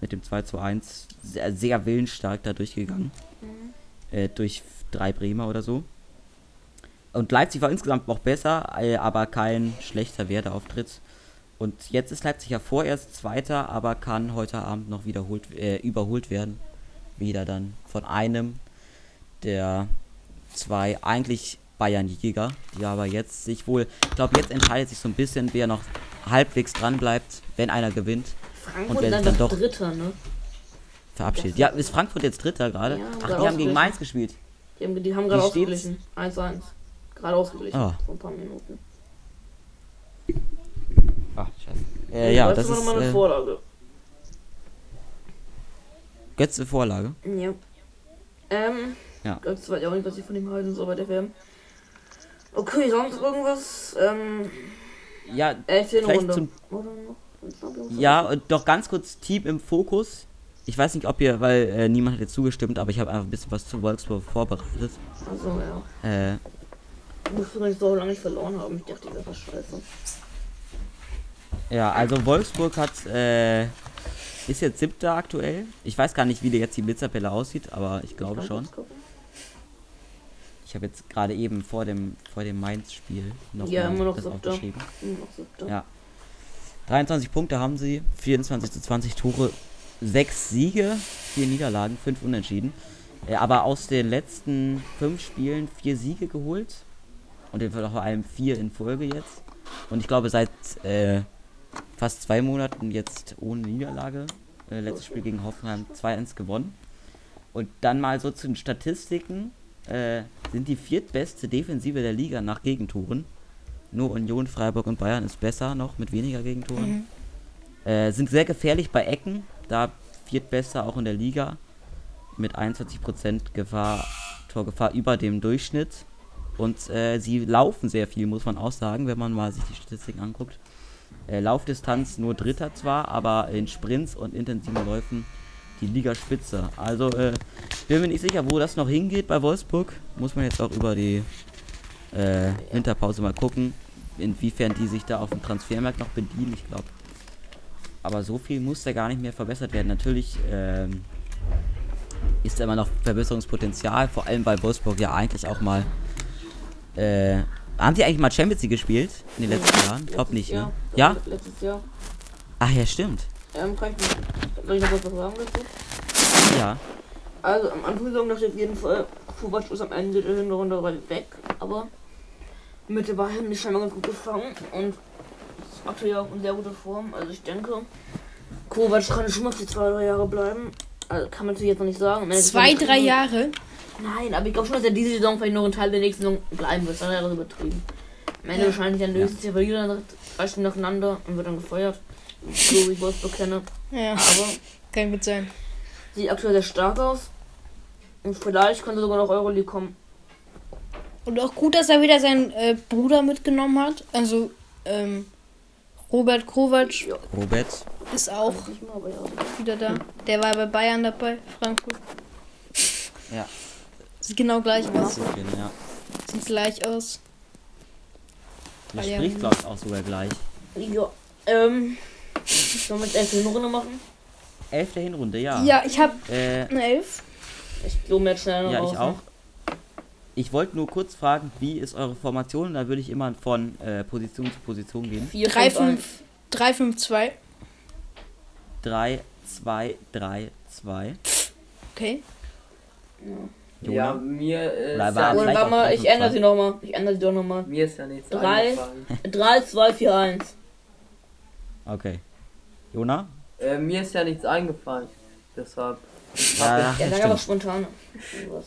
Mit dem 2 zu 1. Sehr, sehr willensstark da durchgegangen. Äh, durch drei Bremer oder so. Und Leipzig war insgesamt noch besser, äh, aber kein schlechter Werteauftritt. Und jetzt ist Leipzig ja vorerst Zweiter, aber kann heute Abend noch wiederholt, äh, überholt werden. Wieder dann von einem der zwei eigentlich Bayern-Jäger, die aber jetzt sich wohl, ich glaube, jetzt entscheidet sich so ein bisschen, wer noch halbwegs dran bleibt, wenn einer gewinnt, Frankfurt Und wenn dann einfach doch- Dritter, ne? verabschiedet. Ja, ist Frankfurt jetzt Dritter gerade? Ja, Ach, die haben gegen. Mainz gespielt. Die haben, die haben gerade ausgeglichen. 1-1. Gerade ausgeglichen. Ah. Vor ein paar Minuten. Ach, scheiße. Äh, ja, das ist nochmal eine äh, Vorlage. Götze Vorlage. Ja. Ähm. Ja. Ganz weiß ich auch nicht, was ich von ihm halten soll bei der WM. Okay, sonst irgendwas? Ähm. Ja, Elfte vielleicht Runde. zum? Ja, und doch ganz kurz Team im Fokus. Ich weiß nicht, ob ihr, weil äh, niemand hat jetzt zugestimmt, aber ich habe einfach ein bisschen was zu Wolfsburg vorbereitet. Also, ja. Äh, Ich muss übrigens so lange nicht verloren haben. Ich dachte, die wäre scheiße. ja, also Wolfsburg hat, äh, ist jetzt siebter aktuell. Ich weiß gar nicht, wie der jetzt die Blitzerpelle aussieht, aber ich glaube Kann schon. Ich habe jetzt gerade eben vor dem, vor dem Mainz-Spiel noch Ja, immer noch das siebter. aufgeschrieben. Hm, noch siebter. Ja. 23 Punkte haben sie, 24 zu 20 Tore, 6 Siege, 4 Niederlagen, 5 Unentschieden. Äh, aber aus den letzten 5 Spielen 4 Siege geholt. Und vor allem 4 in Folge jetzt. Und ich glaube seit äh, fast zwei Monaten jetzt ohne Niederlage. Äh, letztes Spiel gegen Hoffenheim 2-1 gewonnen. Und dann mal so zu den Statistiken. Äh, sind die viertbeste Defensive der Liga nach Gegentoren. Nur Union, Freiburg und Bayern ist besser noch mit weniger Gegentoren. Äh, sind sehr gefährlich bei Ecken, da viertbester auch in der Liga mit 21% Gefahr, Torgefahr über dem Durchschnitt. Und äh, sie laufen sehr viel, muss man auch sagen, wenn man mal sich die Statistiken anguckt. Äh, Laufdistanz nur Dritter zwar, aber in Sprints und intensiven Läufen die Ligaspitze. Also äh, bin mir nicht sicher, wo das noch hingeht bei Wolfsburg. Muss man jetzt auch über die äh, Winterpause mal gucken, inwiefern die sich da auf dem Transfermarkt noch bedienen. Ich glaube. Aber so viel muss da gar nicht mehr verbessert werden. Natürlich ähm, ist da immer noch Verbesserungspotenzial, vor allem weil Wolfsburg ja eigentlich auch mal. Äh, haben die eigentlich mal Champions League gespielt in den letzten Jahren? Ich glaube nicht, ne? Ja? Letztes Jahr. Ach ja, stimmt. Ähm, kann ich, soll ich noch was sagen dazu? Ja. Also am Anfang der Saison dachte ich auf jeden Fall, Kovac ist am Ende der Hinrunde weg, aber mit der Bayern ist scheinbar ganz gut gefangen und ist aktuell auch in sehr guter Form. Also ich denke, Kovac kann schon noch die zwei, drei Jahre bleiben. Also kann man natürlich jetzt noch nicht sagen. Zwei, drei. Jahre. Nein, aber ich glaube schon, dass er diese Saison vielleicht noch ein Teil der nächsten Saison bleiben wird. Dann wäre das übertrieben. Am Ende Ja. wahrscheinlich dann löst sich aber wieder nach drei Stunden nacheinander und wird dann gefeuert. So wie ich Wolfsburg kenne. Ja, Aber kann gut sein. sieht aktuell sehr stark aus. Und vielleicht könnte sogar noch Euroleague kommen. Und auch gut, dass er wieder seinen äh, Bruder mitgenommen hat. Also, ähm, Robert Kovac Ja. Robert. ist auch ja. wieder da. Der war bei Bayern dabei, Frankfurt. Ja. Sieht genau gleich aus. So viel, ja. Sieht gleich aus. Der Bayern. spricht, glaube ich, auch sogar gleich. Ja. Ähm. Sollen wir jetzt erst eine Runde machen? Elfte Hinrunde, ja. Ja, ich habe Äh, eine Elf. Ich zoome jetzt schnell noch Ja, raus, ich ne? auch. Ich wollte nur kurz fragen, wie ist eure Formation? Da würde ich immer von äh, Position zu Position gehen. 4, 3, 5, 5, 3, 5, 2. 3, 2, 3, 2. Okay. Ja, Jona? mir ist, Oder ja, warte mal, ich ändere sie nochmal. Ich ändere sie doch nochmal. mir ist ja nichts Drei. eingefallen. 3, 2, 4, 1. Okay. Jona? Äh, mir ist ja nichts eingefallen. Deshalb. Ja, ja, Ja, sag aber spontan. Irgendwas.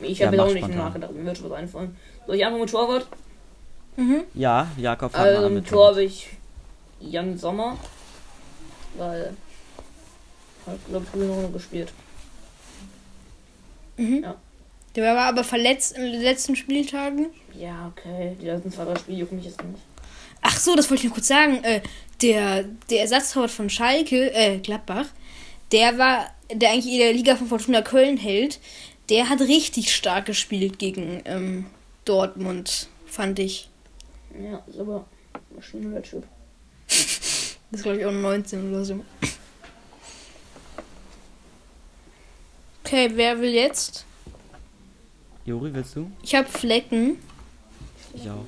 Ich Ja, habe mach auch nicht spontan. nachgedacht. Mir wird schon was einfallen. Soll ich einfach mit Torwart? Ja, Jakob fang Also mal an im mit Tor habe ich Jan Sommer. Weil. Hat, glaube ich, früher noch gespielt. Der war aber verletzt in den letzten Spieltagen. Ja, okay. Die letzten zwei, drei Spiele jucken mich jetzt nicht. Ach so, das wollte ich noch kurz sagen. Äh, der, der Ersatztorwart von Schalke, äh, Gladbach, der war, der eigentlich in der Liga von Fortuna Köln hält, der hat richtig stark gespielt gegen ähm, Dortmund, fand ich. Ja, ist aber Maschine der Typ. Das ist, glaube ich, auch 19 oder so. Okay, wer will jetzt? Juri, willst du? Ich habe Flecken, Ich auch.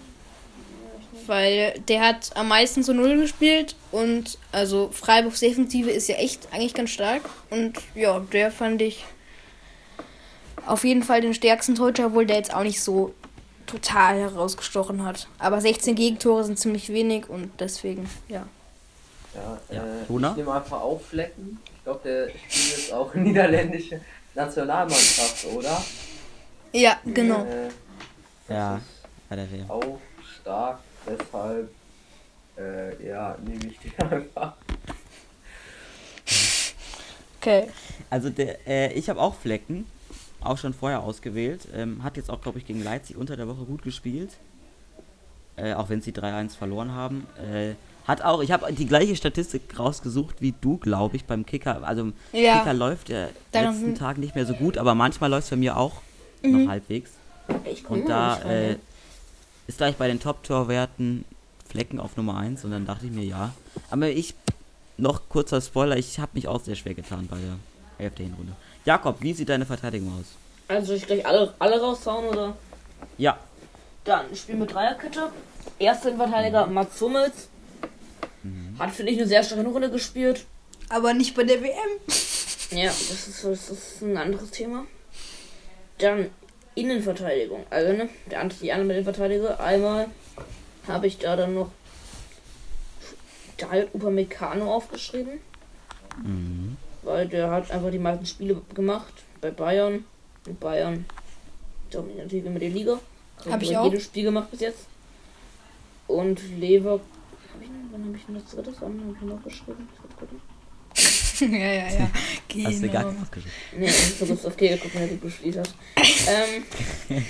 weil der hat am meisten zu Null gespielt und also Freiburgs Defensive ist ja echt eigentlich ganz stark und ja, der fand ich auf jeden Fall den stärksten Torhüter, obwohl der jetzt auch nicht so total herausgestochen hat. Aber 16 Gegentore sind ziemlich wenig und deswegen, ja. Ja, Ja. äh, ich nehme einfach auf Flecken. Ich glaube, der spielt jetzt auch niederländische Nationalmannschaft, oder? Ja, genau. Äh, Ja. WM. Auch stark, deshalb, äh, ja, nehme ich den einfach. Okay. Also der, äh, ich habe auch Flecken, auch schon vorher ausgewählt. Ähm, hat jetzt auch, glaube ich, gegen Leipzig unter der Woche gut gespielt. Äh, auch wenn sie 3-1 verloren haben. Äh, hat auch, ich habe die gleiche Statistik rausgesucht wie du, glaube ich, beim Kicker. Also Ja. Kicker läuft ja Daran letzten sind- Tagen nicht mehr so gut, aber manchmal läuft es bei mir auch Mhm. noch halbwegs. Ich Und da äh, ist gleich bei den Top-Torwerten Flecken auf Nummer 1 und dann dachte ich mir, ja. Aber ich, noch kurzer Spoiler, ich habe mich auch sehr schwer getan bei der Hälfte Hinrunde. Jakob, wie sieht deine Verteidigung aus? Also soll ich gleich alle, alle raushauen oder? Ja, Dann ich spiele mit Dreierkette. Erster Verteidiger Mats Hummels. Hat, finde ich, eine sehr starke Runde gespielt. Aber nicht bei der WM. Ja, das ist, das ist ein anderes Thema. Dann Innenverteidigung. Also, ne, der andere, die anderen Innenverteidiger. Einmal habe ich da dann noch David Upamecano aufgeschrieben. Weil der hat einfach die meisten Spiele gemacht bei Bayern. Und Bayern dominiert natürlich immer die Liga. Also Hab ich auch. jedes Spiel gemacht bis jetzt. Und Lever. Wann habe ich denn das dritte? Wann habe ich noch geschrieben? Ja, ja, ja. hast du gar Genau. nicht ausgesucht. Nee, ich habe so auf K geguckt, wenn gut gespielt hat. Ähm,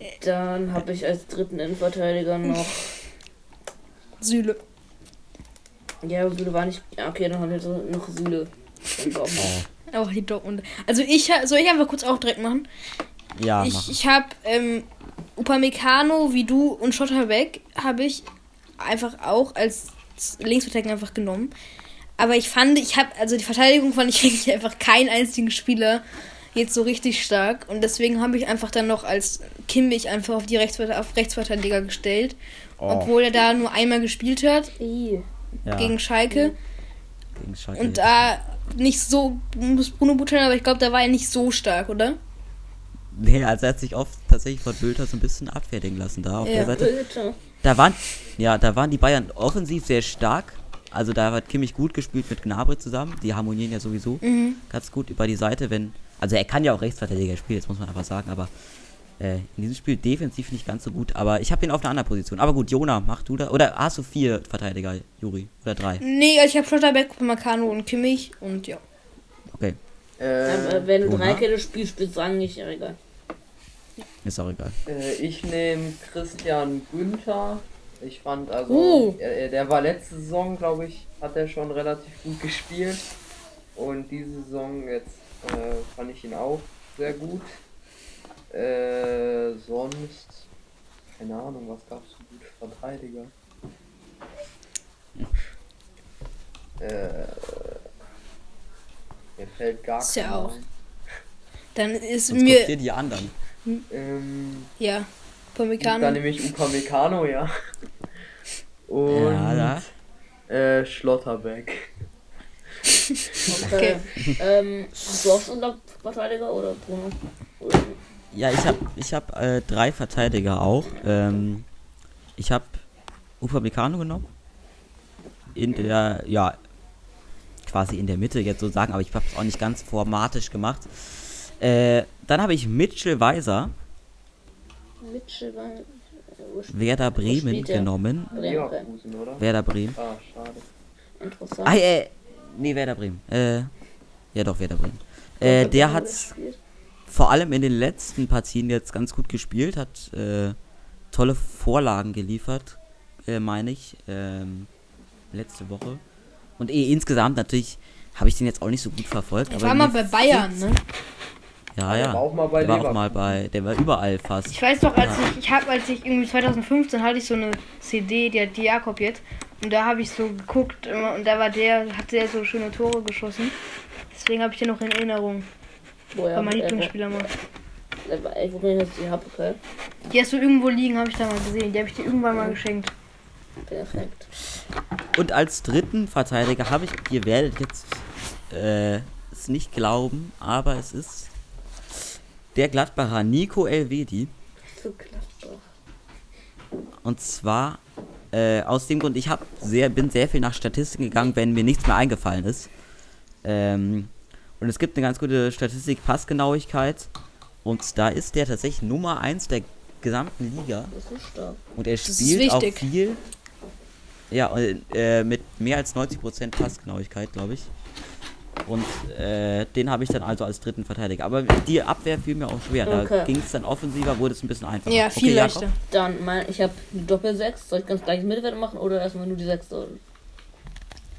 dann habe ich als dritten Innenverteidiger noch. Süle. Ja, Süle war nicht. Ja, okay, dann haben wir so noch Süle. Auch Auch die Dortmund. Also ich soll ich einfach kurz auch direkt machen. Ja, ich mach. ich habe ähm, Upamecano wie du und Schotterbeck habe ich einfach auch als Linksverteidiger einfach genommen. Aber ich fand, ich habe also die Verteidigung fand ich wirklich einfach keinen einzigen Spieler jetzt so richtig stark und deswegen habe ich einfach dann noch als Kimmich einfach auf die Rechtsverte auf Rechtsverteidiger gestellt, Oh, obwohl er da nur einmal gespielt hat ja, gegen Schalke gegen Schalke und da nicht so muss Bruno Buttern, aber ich glaube, da war er nicht so stark, oder? Nee, also er hat sich oft tatsächlich von Bülter so ein bisschen abfertigen lassen da auf Ja. der Seite. Bitte. Da waren, ja, da waren die Bayern offensiv sehr stark. Also da hat Kimmich gut gespielt mit Gnabry zusammen. Die harmonieren ja sowieso Mhm. ganz gut über die Seite, wenn. Also er kann ja auch Rechtsverteidiger spielen, das muss man einfach sagen, aber äh, in diesem Spiel defensiv nicht ganz so gut. Aber ich habe ihn auf einer anderen Position. Aber gut, Jona, mach du da. Oder hast du vier Verteidiger, Juri? Oder drei? Nee, also ich habe Schlotterbeck, Upamecano und Kimmich und ja. Okay, Aber Äh, wenn du Jona? Dreikette spielst, spielst du eigentlich ja egal. Ist auch egal. äh, ich nehme Christian Günther. Ich fand also, Oh. er, er- der war letzte Saison, glaube ich, hat er schon relativ gut gespielt. Und diese Saison jetzt äh, fand ich ihn auch sehr gut. Äh, sonst, keine Ahnung, was gab es für gute Verteidiger? Äh, mir fällt gar Ist ja keiner auch. Dann ist Sonst mir, ihr die anderen. Ähm, ja, dann Upamecano. nehme ich Upamecano, ja. Und Ja, da. äh, Schlotterbeck. Okay. ähm, hast du schon einen Verteidiger oder Bruno? Oder? Ja, ich habe ich hab, äh, drei Verteidiger auch. Ähm, ich habe Upamecano genommen. In der, ja, quasi in der Mitte jetzt so sagen, aber ich habe es auch nicht ganz formatisch gemacht. Äh, dann habe ich Mitchell Weiser, Mitchell war. Werder Bremen genommen. Leverkusen, oder? Werder Bremen. Ah, schade. Interessant. Ah, äh, nee, Werder Bremen. Äh, ja doch, Werder Bremen. Äh, der hat gespielt. vor allem in den letzten Partien jetzt ganz gut gespielt, hat äh, tolle Vorlagen geliefert, äh, meine ich, ähm, letzte Woche. Und eh, insgesamt natürlich habe ich den jetzt auch nicht so gut verfolgt. Ich aber war mal bei Bayern, ne? Ja, Der ja. war auch mal bei der war auch mal bei, der war überall fast. Ich weiß doch, als ich, ich habe, als ich irgendwie 2015 hatte ich so eine CD, die hat die Jakob jetzt. Und da habe ich so geguckt und da war der, hat der so schöne Tore geschossen. Deswegen habe ich den noch in Erinnerung. Woher? War mein äh, Lieblingsspieler mal. äh, äh, bringt das die Hab, okay. Die hast du irgendwo liegen, habe ich da mal gesehen. Die habe ich dir irgendwann mal geschenkt. Perfekt. Und als dritten Verteidiger habe ich, ihr werdet jetzt äh, es nicht glauben, aber es ist der Gladbacher Nico Elvedi. Zu Gladbach. Und zwar äh, aus dem Grund, ich hab sehr, bin sehr viel nach Statistiken gegangen, wenn mir nichts mehr eingefallen ist. Ähm, und es gibt eine ganz gute Statistik Passgenauigkeit. Und da ist der tatsächlich Nummer 1 der gesamten Liga. Das ist stark. Und er spielt auch viel. Ja, und, äh, mit mehr als 90% Passgenauigkeit, glaube ich. Und äh, den habe ich dann also als dritten Verteidiger. Aber die Abwehr fiel mir auch schwer. Da Okay. ging es dann offensiver, wurde es ein bisschen einfacher. Ja, viel okay, Jakob? leichter. Dann, mein, ich habe eine Doppel-6. Soll ich ganz gleich Mittelwert machen oder erstmal nur die 6?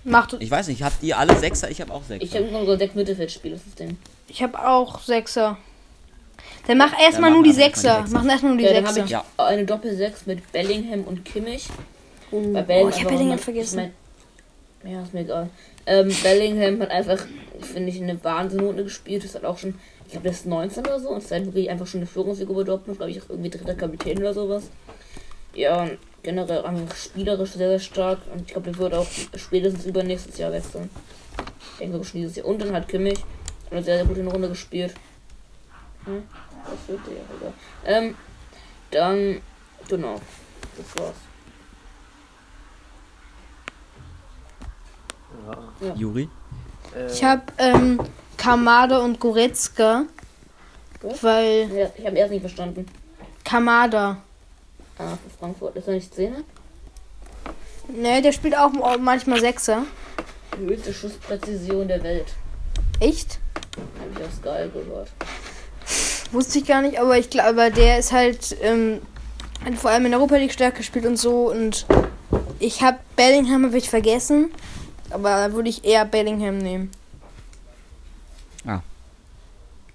Macht, Ich weiß nicht, habt ihr alle Sechser? Ich habe auch Sechser. Ich habe nur so 6 Mittelfeldspiele, das ist Ding. ich habe auch Sechser. Dann mach erstmal nur die machen Sechser. die Sechser. Mach erstmal nur die Ja, dann habe Sechser. ich Ja. eine Doppel-6 mit Bellingham und Kimmich. Bei oh, ich habe Bellingham vergessen. Ich mein, ja, ist mir egal. Ähm, Bellingham hat einfach, finde ich, eine Wahnsinnsnote gespielt. Ist halt auch schon, ich glaube, der ist 19 oder so. Und ist halt wirklich einfach schon eine Führungsfigur bei Dortmund. Glaube ich, auch irgendwie dritter Kapitän oder sowas. Ja, generell einfach spielerisch sehr, sehr stark. Und ich glaube, der wird auch spätestens übernächstes Jahr wechseln. Ich denke schon dieses Jahr. Und dann hat Kimmich eine sehr, sehr gute Runde gespielt. Hm? Das wird der, egal. Ähm, dann, genau. Das war's. Ja. Juri? Äh, Ich habe ähm, Kamada und Goretzka. Was? Weil Ja, ich habe erst nicht verstanden. Kamada. Ah, für Frankfurt. Ist er nicht Szene? Ne, der spielt auch manchmal Sechser. Die höchste Schusspräzision der Welt. Echt? Habe ich aus Sky gehört. Wusste ich gar nicht, aber ich glaube, aber der ist halt ähm, vor allem in der Europa League stark gespielt und so. Und ich habe Bellingham hab ich vergessen, aber da würde ich eher Bellingham nehmen.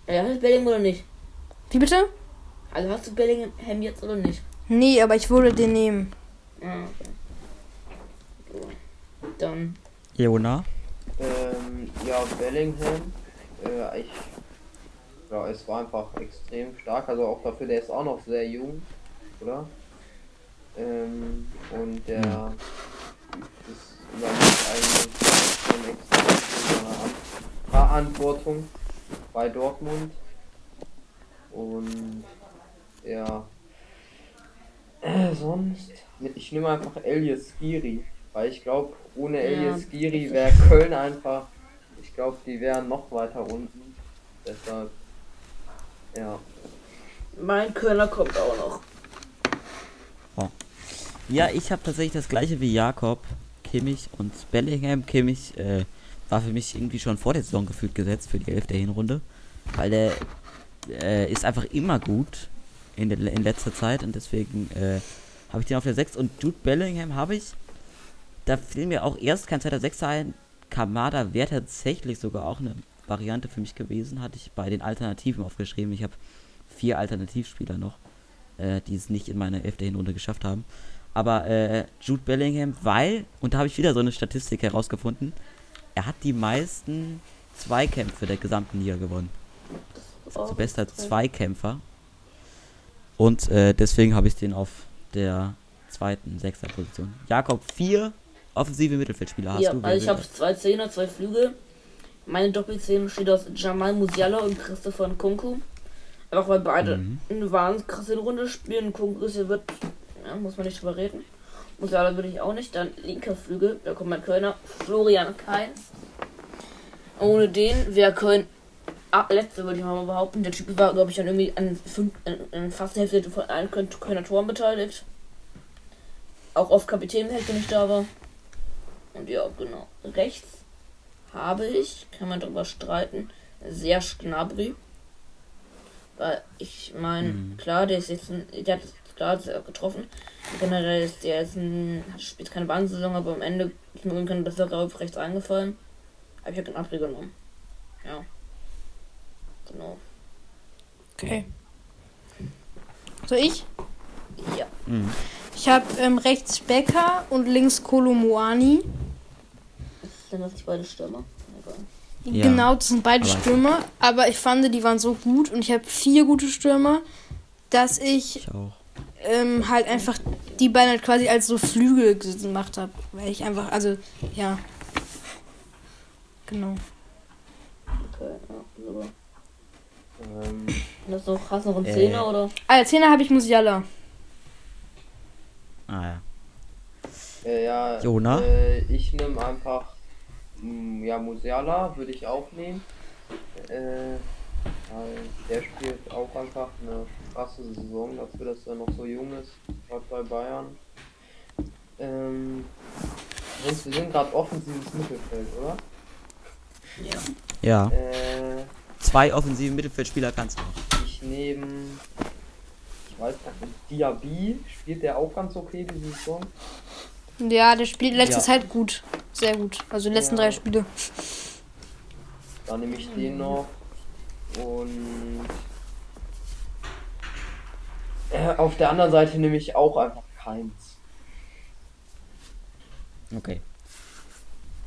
Ja, hast du Bellingham oder nicht? Wie bitte? Also hast du Bellingham jetzt oder nicht? Nee, aber ich würde den nehmen. Ah, okay. Dann. Jona? Ähm, ja, Bellingham, äh, ich, ja, es war einfach extrem stark, also auch dafür, der ist auch noch sehr jung, oder? Ähm, und der ist übernimmt eigentlich schon Verantwortung bei Dortmund und ja, äh, sonst, ich nehme einfach Elias Skiri, weil ich glaube, ohne Ja. Elias Skiri wäre Köln einfach, ich glaube, die wären noch weiter unten. Deshalb, ja. Mein Kölner kommt auch noch. Ja, ich habe tatsächlich das gleiche wie Jakob, Kimmich und Bellingham. Kimmich äh, war für mich irgendwie schon vor der Saison gefühlt gesetzt für die 11. Hinrunde, weil der äh, ist einfach immer gut in, der, in letzter Zeit und deswegen äh, habe ich den auf der 6 und Jude Bellingham habe ich. Da fiel mir auch erst kein zweiter Sechser ein. Kamada wäre tatsächlich sogar auch eine Variante für mich gewesen, hatte ich bei den Alternativen aufgeschrieben. Ich habe vier Alternativspieler noch, äh, die es nicht in meine 11. Hinrunde geschafft haben. Aber äh, Jude Bellingham, weil, und da habe ich wieder so eine Statistik herausgefunden, er hat die meisten Zweikämpfe der gesamten Liga gewonnen. Also bester Zweikämpfer. Und äh, deswegen habe ich den auf der zweiten Sechser-Position. Jakob, vier offensive Mittelfeldspieler hast ja, du. Also ich habe zwei Zehner, zwei Flügel. Meine Doppelzehn besteht aus Jamal Musiala und Christopher Nkunku. Einfach weil beide Mhm. eine wahnsinnig krasse Runde spielen. Nkunku ist ja wird, ja, muss man nicht drüber reden. Musiala würde ich auch nicht. Dann linker Flügel, da kommt mein Kölner, Florian Kainz. Ohne den wäre Köln ab letzte, würde ich mal behaupten. Der Typ war, glaube ich, an irgendwie an, fünf, an, an fast der Hälfte von allen Köln- Kölner Toren beteiligt. Auch oft Kapitän, wenn ich da war. Und ja, genau. Rechts habe ich, kann man darüber streiten, sehr Gnabry. Weil ich meine, Mhm. klar, der ist jetzt ein, der hat sehr getroffen. Generell ist der jetzt ein, hat- spielt keine Wahnsaison, aber am Ende ist mir irgendein besserer auf rechts eingefallen. Habe ich ja Gnabry genommen. Ja. Genau. Okay. So ich? Ja. Mhm. Ich habe ähm, rechts Becker und links Kolomuani. Sind das nicht beide Stürmer? Egal. Ja. Genau, das sind beide Aber- Stürmer. Aber ich fand, die waren so gut und ich habe vier gute Stürmer, dass ich Ich auch. Ähm, halt einfach die beiden halt quasi als so Flügel gemacht habe. Weil ich einfach, also, ja. Genau. Okay, ja, super. Ähm, Und das noch, hast du noch einen Äh. Zehner oder? Ah, als Zehner habe ich Musiala. Ah ja. äh, ja, Jona? Äh, ich nehme einfach, mh, ja, Musiala würde ich auch nehmen. Äh, der spielt einfach eine krasse Saison dafür, dass er noch so jung ist, gerade bei Bayern. Ähm, Jungs, wir sind gerade offensives Mittelfeld, oder? Ja. Ja. Äh, Zwei offensive Mittelfeldspieler kannst du noch. ich nehme, ich weiß nicht, Diaby, spielt der auch ganz okay diese Saison? Ja, der spielt letzte Ja. Zeit gut. Sehr gut. Also die letzten Ja. drei Spiele. Dann nehme ich den noch und äh, auf der anderen Seite nehme ich auch einfach keins. Okay.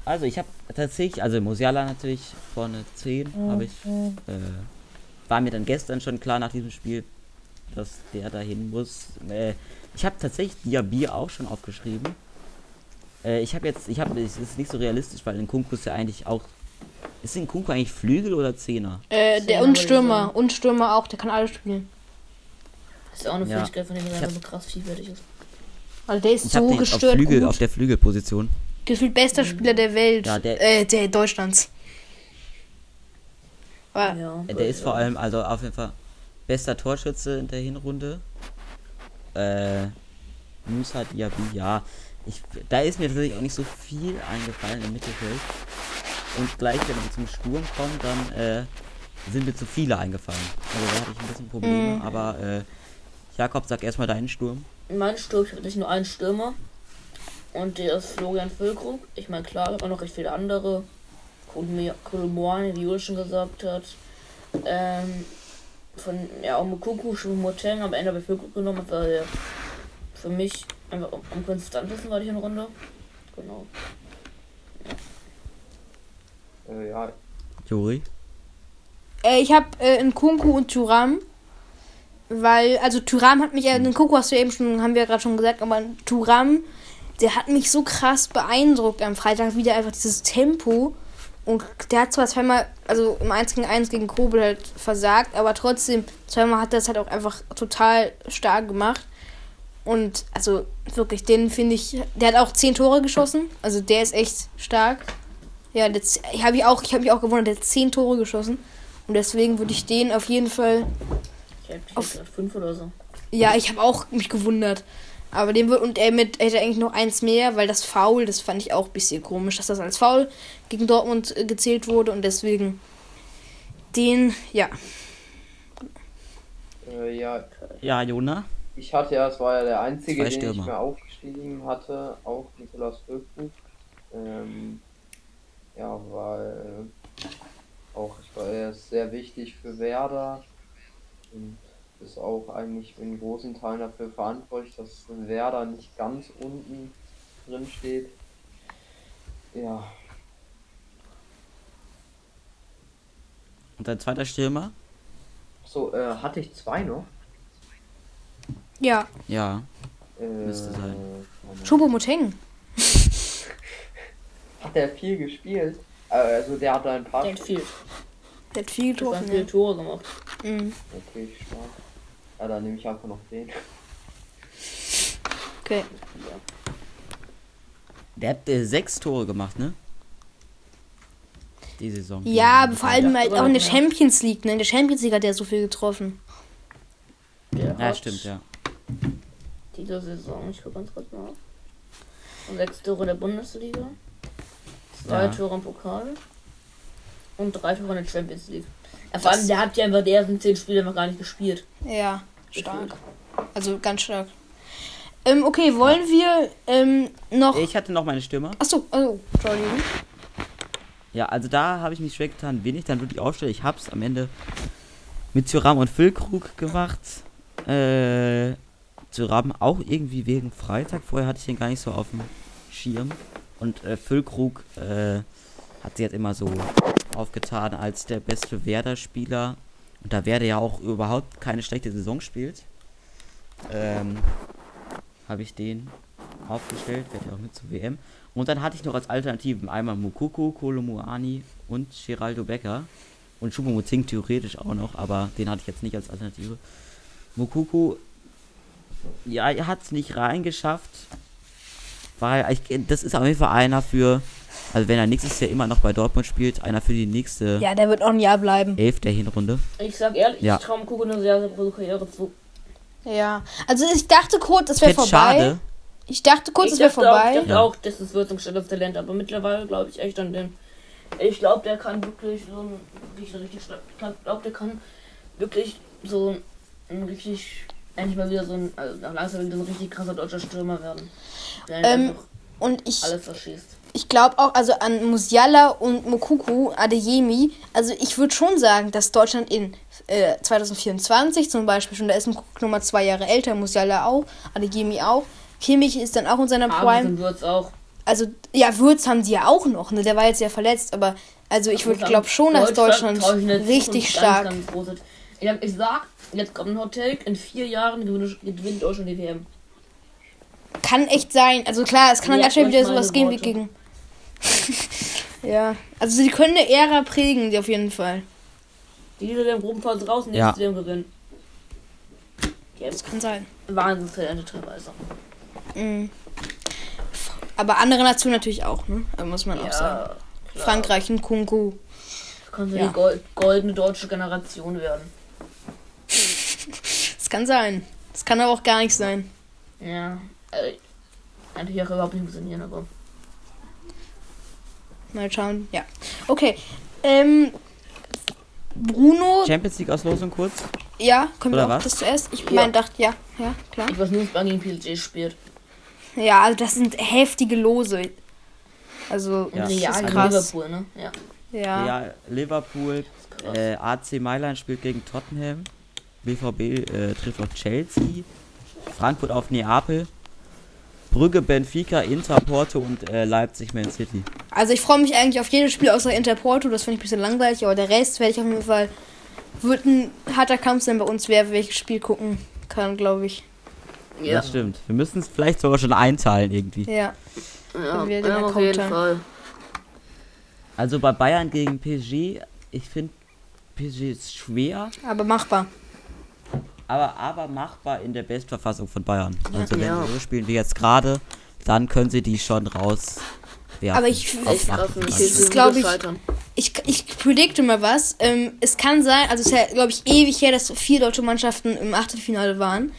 Also ich habe tatsächlich, also Musiala natürlich vorne 10 habe ich. Äh, war mir dann gestern schon klar nach diesem Spiel, dass der dahin muss. Äh, ich habe tatsächlich Diaby auch schon aufgeschrieben. Äh, ich habe jetzt, ich habe, es ist nicht so realistisch, weil in Kunku ist ja eigentlich auch. Ist in Kunku eigentlich Flügel oder Zehner? Äh, der und Stürmer. Und Stürmer auch, der kann alles spielen. Das ist auch eine Ja. Fähigkeit von dem, der so krass vielfältig ist. Also der ist Ich so den jetzt auf, gestört Flügel, gut. auf der Flügelposition. Gefühlt bester Spieler der Welt. Ja, der- äh, der Deutschlands. Aber Ja. Äh, Der ist vor allem, also auf jeden Fall bester Torschütze in der Hinrunde. Äh, Musa Diaby, ja. Ich, da ist mir natürlich auch nicht so viel eingefallen im Mittelfeld. Und gleich, wenn wir zum Sturm kommen, dann äh, sind mir zu viele eingefallen. Also da hatte ich ein bisschen Probleme, aber äh, Jakob, sag erstmal deinen Sturm. Mein Sturm hat nicht nur einen Stürmer. Und der ist Florian Füllkrug. Ich meine, klar, haben auch noch recht viele andere. Kolomoani, wie Jules schon gesagt hat. Ähm, von, ja, auch Mukuku, Moteng am Ende bei Füllkrug genommen, weil er für mich einfach am, am konstantesten war die Runde. Genau. Äh, ja, Juri. äh, ich habe äh, Nkunku und Turam. Weil, also Turam hat mich, äh, Nkunku hast du eben schon, haben wir gerade schon gesagt, aber Turam, der hat mich so krass beeindruckt am Freitag wieder einfach dieses Tempo. Und der hat zwar zweimal, also im 1 gegen 1 gegen Kobel halt versagt, aber trotzdem, zweimal hat er es halt auch einfach total stark gemacht. Und also wirklich, den finde ich, der hat auch 10 Tore geschossen. Also der ist echt stark. Ja, das habe ich auch, ich habe mich auch gewundert, der hat 10 Tore geschossen. Und deswegen würde ich den auf jeden Fall. Auf- gesagt fünf oder so. Ja, ich habe auch mich gewundert. Aber den wird und er mit hätte eigentlich noch eins mehr, weil das Foul, das fand ich auch ein bisschen komisch, dass das als Foul gegen Dortmund äh, gezählt wurde und deswegen den, ja. äh, ja, Ja, Jona. ich hatte ja, es war ja der einzige, den ich Stürmer. mir aufgeschrieben hatte, auch Nikolaus Füllkrug. Ähm, ja, weil auch ich war, er ist sehr wichtig für Werder und ist auch eigentlich in großen Teilen dafür verantwortlich, dass Werder nicht ganz unten drin steht. Ja, Und dein zweiter Stürmer? so, äh, hatte ich zwei noch? Ja, Ja. Äh, Müsste sein. Moment. Choupo-Moting. Hat der viel gespielt? Äh, Also der hat ein paar. Der hat viel. Der hat viel Der hat getroffen. viele Ja. Tore gemacht. Mhm. Okay, stark. Ja, dann nehme ich einfach noch den. Okay. Der hat äh, sechs Tore gemacht, ne? Die Saison. Ja, aber vor allem halt auch in der Ja. Champions League, ne? In der Champions League hat er so viel getroffen. Der Ja, hat stimmt, ja. Diese Saison, ich gucke ganz kurz mal. Sechs Tore der Bundesliga. Zwei Ja. Tore im Pokal. Und drei Tore in der Champions League. Ja, vor allem, der hat ja einfach die ersten zehn Spiele noch gar nicht gespielt. Ja, stark. Also ganz stark. Ähm, okay, wollen wir ähm, noch. Ich hatte noch meine Stürmer. Achso, oh, Entschuldigung. Ja, also da habe ich mich schwer getan, wen ich dann wirklich aufstelle. Ich hab's am Ende mit Thuram und Füllkrug gemacht. Äh, Thuram auch irgendwie wegen Freitag. Vorher hatte ich den gar nicht so auf dem Schirm. Und äh, Füllkrug äh, hat sich jetzt immer so aufgetan als der beste Werder-Spieler. Und da Werder ja auch überhaupt keine schlechte Saison spielt, ähm, habe ich den aufgestellt, werde ja auch mit zur WM. Und dann hatte ich noch als Alternativen einmal Mukuku, Kolomuani und Geraldo Becker. Und Choupo-Moting theoretisch auch noch, aber den hatte ich jetzt nicht als Alternative. Mukuku, ja, er hat es nicht reingeschafft. Weil ich, das ist auf jeden Fall einer für Also wenn er nächstes Jahr immer noch bei Dortmund spielt, einer für die nächste Ja, der wird auch ein Jahr bleiben. Elf der Hinrunde. Ich sag ehrlich, Ja. ich traue eine sehr, sehr große Karriere zu. Ja. Also ich dachte kurz, es wäre vorbei. schade. Ich dachte kurz, ich es wäre dachte auch, ich vorbei. dachte auch, das ist Würzungsstelle Talent, aber mittlerweile glaube ich echt an den. Ich glaube, der kann wirklich so ein richtig, richtig Ich glaube, der kann wirklich so ein richtig, endlich mal wieder so ein, also nach langsam wieder so ein richtig krasser deutscher Stürmer werden. Der Ähm, Und ich, alles verschießt. Ich glaube auch, also an Musiala und Mokuku, Adeyemi, also ich würde schon sagen, dass Deutschland in äh, 2024 zum Beispiel schon, da ist Mokuku nochmal zwei Jahre älter, Musiala auch, Adeyemi auch. Kimmich ist dann auch in seiner Prime. Würz auch. Also, ja, Würz haben die ja auch noch, ne? Der war jetzt ja verletzt, aber also ich würde glaube schon, dass Deutschland der richtig stark. Ganz, ganz ich, hab- ich sag, jetzt kommt ein Hot Take, in vier Jahren gewinnt Deutschland die WM. Kann echt sein. Also klar, es kann dann Ja, ganz schnell wieder sowas gehen wie gegen. ja. Also sie können eine Ära prägen, die auf jeden Fall. Die Niederländer im Gruppenphase raus und Ja. jetzt WM gewinnen. Ja, Das kann sein. Wahnsinnstalente teilweise. Mhm. Aber andere Nationen natürlich auch, ne? Muss man auch sagen. klar. Frankreich und Kongo. Kann so Ja. die Gold, goldene deutsche Generation werden. Das kann sein. Das kann aber auch gar nicht sein. Ja. Also, natürlich auch überhaupt nicht funktionieren, aber. Mal schauen. Ja. Okay. Ähm. Bruno, Champions League Auslosung kurz. ja, können wir Oder auch was? das zuerst? Ich Ja. meine, dachte, ja, ja, klar. Ich weiß nur, dass Bayern gegen PSG spielt. Ja, also das sind heftige Lose. Also, Ja. das Real krass. Liverpool, ne? Ja. Ja. Ja, Liverpool, äh, AC Mailand spielt gegen Tottenham. BVB äh, trifft auf Chelsea. Frankfurt auf Neapel. Brügge, Benfica, Inter, Porto und äh, Leipzig, Man City. Also ich freue mich eigentlich auf jedes Spiel außer Interporto, das finde ich ein bisschen langweilig, aber der Rest werde ich auf jeden Fall, wird ein harter Kampf sein bei uns, wer welches Spiel gucken kann, glaube ich. Ja. Das stimmt. Wir müssen es vielleicht sogar schon einteilen irgendwie. Ja. Ja, ja auf jeden haben. Fall. Also bei Bayern gegen PSG, ich finde PSG ist schwer, Aber machbar. Aber, aber machbar in der Bestverfassung von Bayern. Also wenn Ja. sie so spielen wie jetzt gerade, dann können sie die schon rauswerfen. Aber ich- auf Echt krass, Achtung. wenn Das PSG ist, wieder glaub ich. Ich, ich predikte mal was. Ähm, es kann sein, also es ist ja, glaube ich, ewig her, dass vier deutsche Mannschaften im Achtelfinale waren.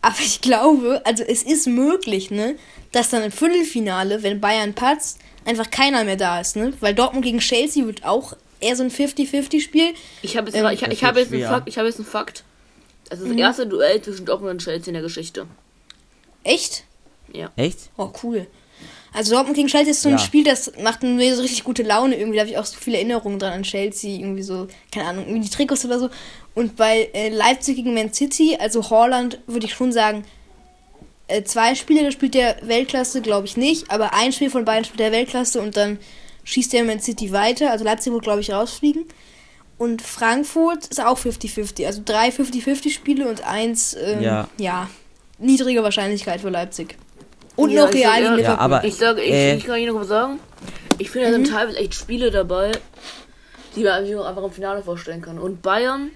Aber ich glaube, also es ist möglich, ne, dass dann im Viertelfinale, wenn Bayern patzt, einfach keiner mehr da ist, ne? Weil Dortmund gegen Chelsea wird auch eher so ein 50-50-Spiel. Ich habe jetzt, Ähm, ich, ich wird habe jetzt, einen. Fakt, ich habe jetzt einen Fakt. Das Mhm. ist das erste Duell zwischen Dortmund und Chelsea in der Geschichte. Echt? Echt? Oh, cool. Also Dortmund gegen Chelsea ist so ein Ja. Spiel, das macht mir so richtig gute Laune irgendwie. Da habe ich auch so viele Erinnerungen dran an Chelsea. Irgendwie so, keine Ahnung, irgendwie die Trikots oder so. Und bei äh, Leipzig gegen Man City, also Holland, würde ich schon sagen, äh, zwei Spiele, da spielt der Weltklasse, glaube ich nicht. Aber ein Spiel von beiden spielt der Weltklasse und dann schießt der Man City weiter. Also Leipzig wird, glaube ich, rausfliegen. Und Frankfurt ist auch 50-50. Also drei 50-50 Spiele und eins, ähm, Ja. ja, niedrige Wahrscheinlichkeit für Leipzig. Und Ja, noch ich Real sag gegen Liverpool. Ja, aber Ich sage, ich, Äh. ich kann Ihnen noch was sagen. Ich finde, da sind teilweise echt Spiele dabei, die man sich auch einfach im Finale vorstellen kann. Und Bayern,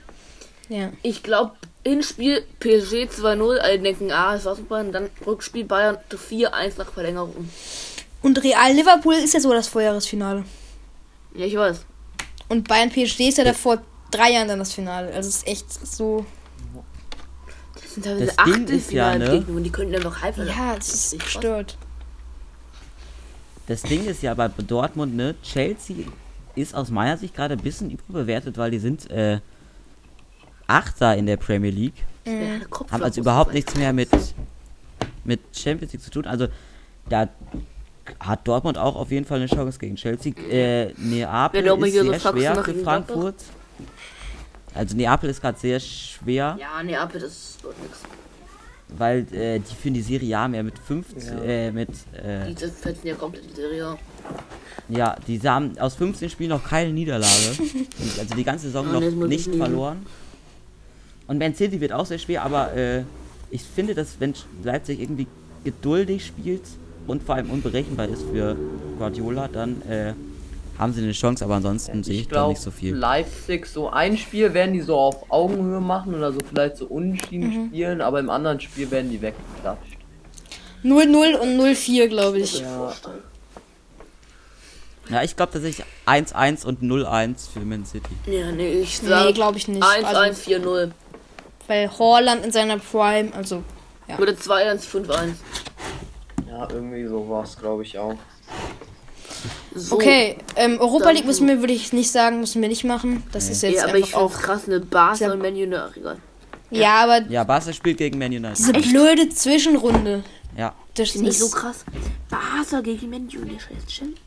ja. ich glaube, Hinspiel PSG 2-0, alle denken, ah, es war's mit Bayern. Dann Rückspiel Bayern 4-1 nach Verlängerung. Und Real Liverpool ist ja so das Vorjahresfinale. Ja, ich weiß. Und Bayern PSG ist ja davor drei Jahren dann das Finale. Also es ist echt so. Das sind teilweise Das Ding ist ja, Achtelfinale ne? und die könnten dann noch Halbfinale. Ja, es ist gestört. Das Ding ist ja bei Dortmund, ne? Chelsea ist aus meiner Sicht gerade ein bisschen überbewertet, weil die sind äh, Achter in der Premier League. Kopf Haben also überhaupt nichts mehr mit, mit Champions League zu tun. Also da hat Dortmund auch auf jeden Fall eine Chance gegen Chelsea. Äh, Neapel ist sehr schwer für gegen Frankfurt. Also Neapel ist gerade sehr schwer, Ja, Neapel, das wird nix. weil äh, die führen die Serie A mehr mit 5, äh, mit äh, Die fetzen ja komplett in die Serie. Ja, die haben aus 15 Spielen noch keine Niederlage. Also die ganze Saison Ja, noch nicht verloren. Und Man City wird auch sehr schwer, aber äh, ich finde, dass wenn Leipzig irgendwie geduldig spielt und vor allem unberechenbar ist für Guardiola, dann äh, haben sie eine Chance, aber ansonsten sehe ich, Ich da nicht so viel. Leipzig, so ein Spiel werden die so auf Augenhöhe machen oder so vielleicht so unentschieden Mhm. spielen, aber im anderen Spiel werden die weggeklatscht. 0-0 und 0-4, glaube ich. Ja, Ja, ich glaube tatsächlich 1-1 und 0-1 für Man City. Ja, nee, ich Nee, glaube ich nicht. 1, Also, 1, 4, 0. weil Horland in seiner Prime, also Ja. Oder 2, 1, 5, 1. Ja, irgendwie so war es, glaube ich auch. So. Okay, ähm, Europa League müssen wir, würde ich nicht sagen, müssen wir nicht machen. Das ist jetzt Ja, aber ich einfach finde auch. krass, eine Barca Ja. und Man United. Egal. Ja, aber Ja, Barca spielt gegen Man United. diese blöde Zwischenrunde. Ja. Das Nicht ist so krass. Barca gegen Man United. Stimmt.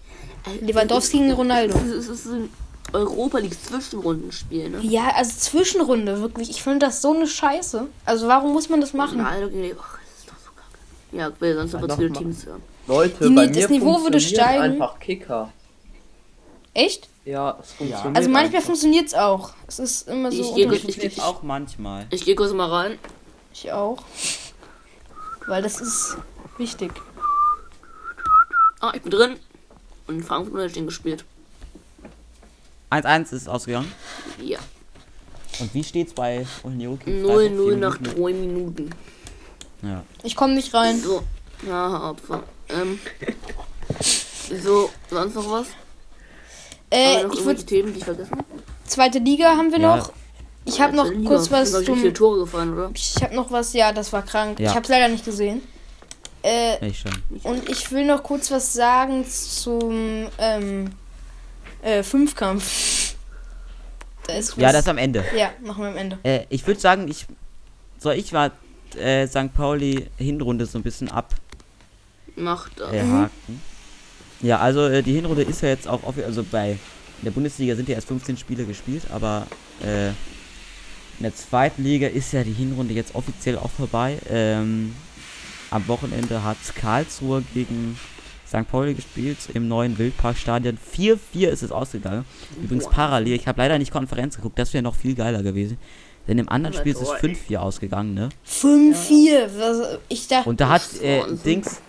Äh, Lewandowski gegen Ronaldo. Es ist ein Europa League Zwischenrundenspiel, ne? Ja, also Zwischenrunde, wirklich. Ich finde das so eine Scheiße. Also warum muss man das machen? Ronaldo gegen Ach, das ist doch so kacke. Ja, will sonst aber zu. Teams hören. Leute, Die- bei das mir Niveau würde steigen. einfach Kicker. Echt? Ja, es funktioniert. Also manchmal funktioniert es auch. Es ist immer so Ich gehe unterschiedlich. ich, ich, Auch manchmal. ich geh kurz mal rein. Ich auch. Weil das ist wichtig. Ah, ich bin drin. Und in Frankfurt hat den gespielt. 1-1 ist ausgegangen. Ja. Und wie steht's bei Union? 0-0 nach 3 Minuten. Ja. Ich komme nicht rein. So. Ja, Opfer. Ähm. So, sonst noch was? Äh, noch ich würde Themen, die ich vergessen habe? zweite Liga haben wir Ja. noch. Ich habe noch Liga. kurz Sind, was glaub ich, zum. viele Tore gefallen, oder? Ich habe noch was. Ja, das war krank. Ja. Ich habe es leider nicht gesehen. Äh, Ich schon. und ich will noch kurz was sagen zum ähm, äh, Fünfkampf. Da ist Ja, das am Ende. Ja, machen wir am Ende. Äh, ich würde sagen, ich soll ich mal äh, St. Pauli Hinrunde so ein bisschen abhaken. Macht das. Äh, haken. Ja, also äh, die Hinrunde ist ja jetzt auch offi- also bei in der Bundesliga sind ja erst 15 Spiele gespielt, aber äh, in der zweiten Liga ist ja die Hinrunde jetzt offiziell auch vorbei. Ähm, am Wochenende hat Karlsruhe gegen St. Pauli gespielt im neuen Wildparkstadion. 4-4 ist es ausgegangen. Übrigens parallel. Ich habe leider nicht Konferenz geguckt, das wäre noch viel geiler gewesen. Denn im anderen Spiel ist es 5-4 ausgegangen, ne? 5-4. Was- Ich dachte, Und da hat äh. Dings.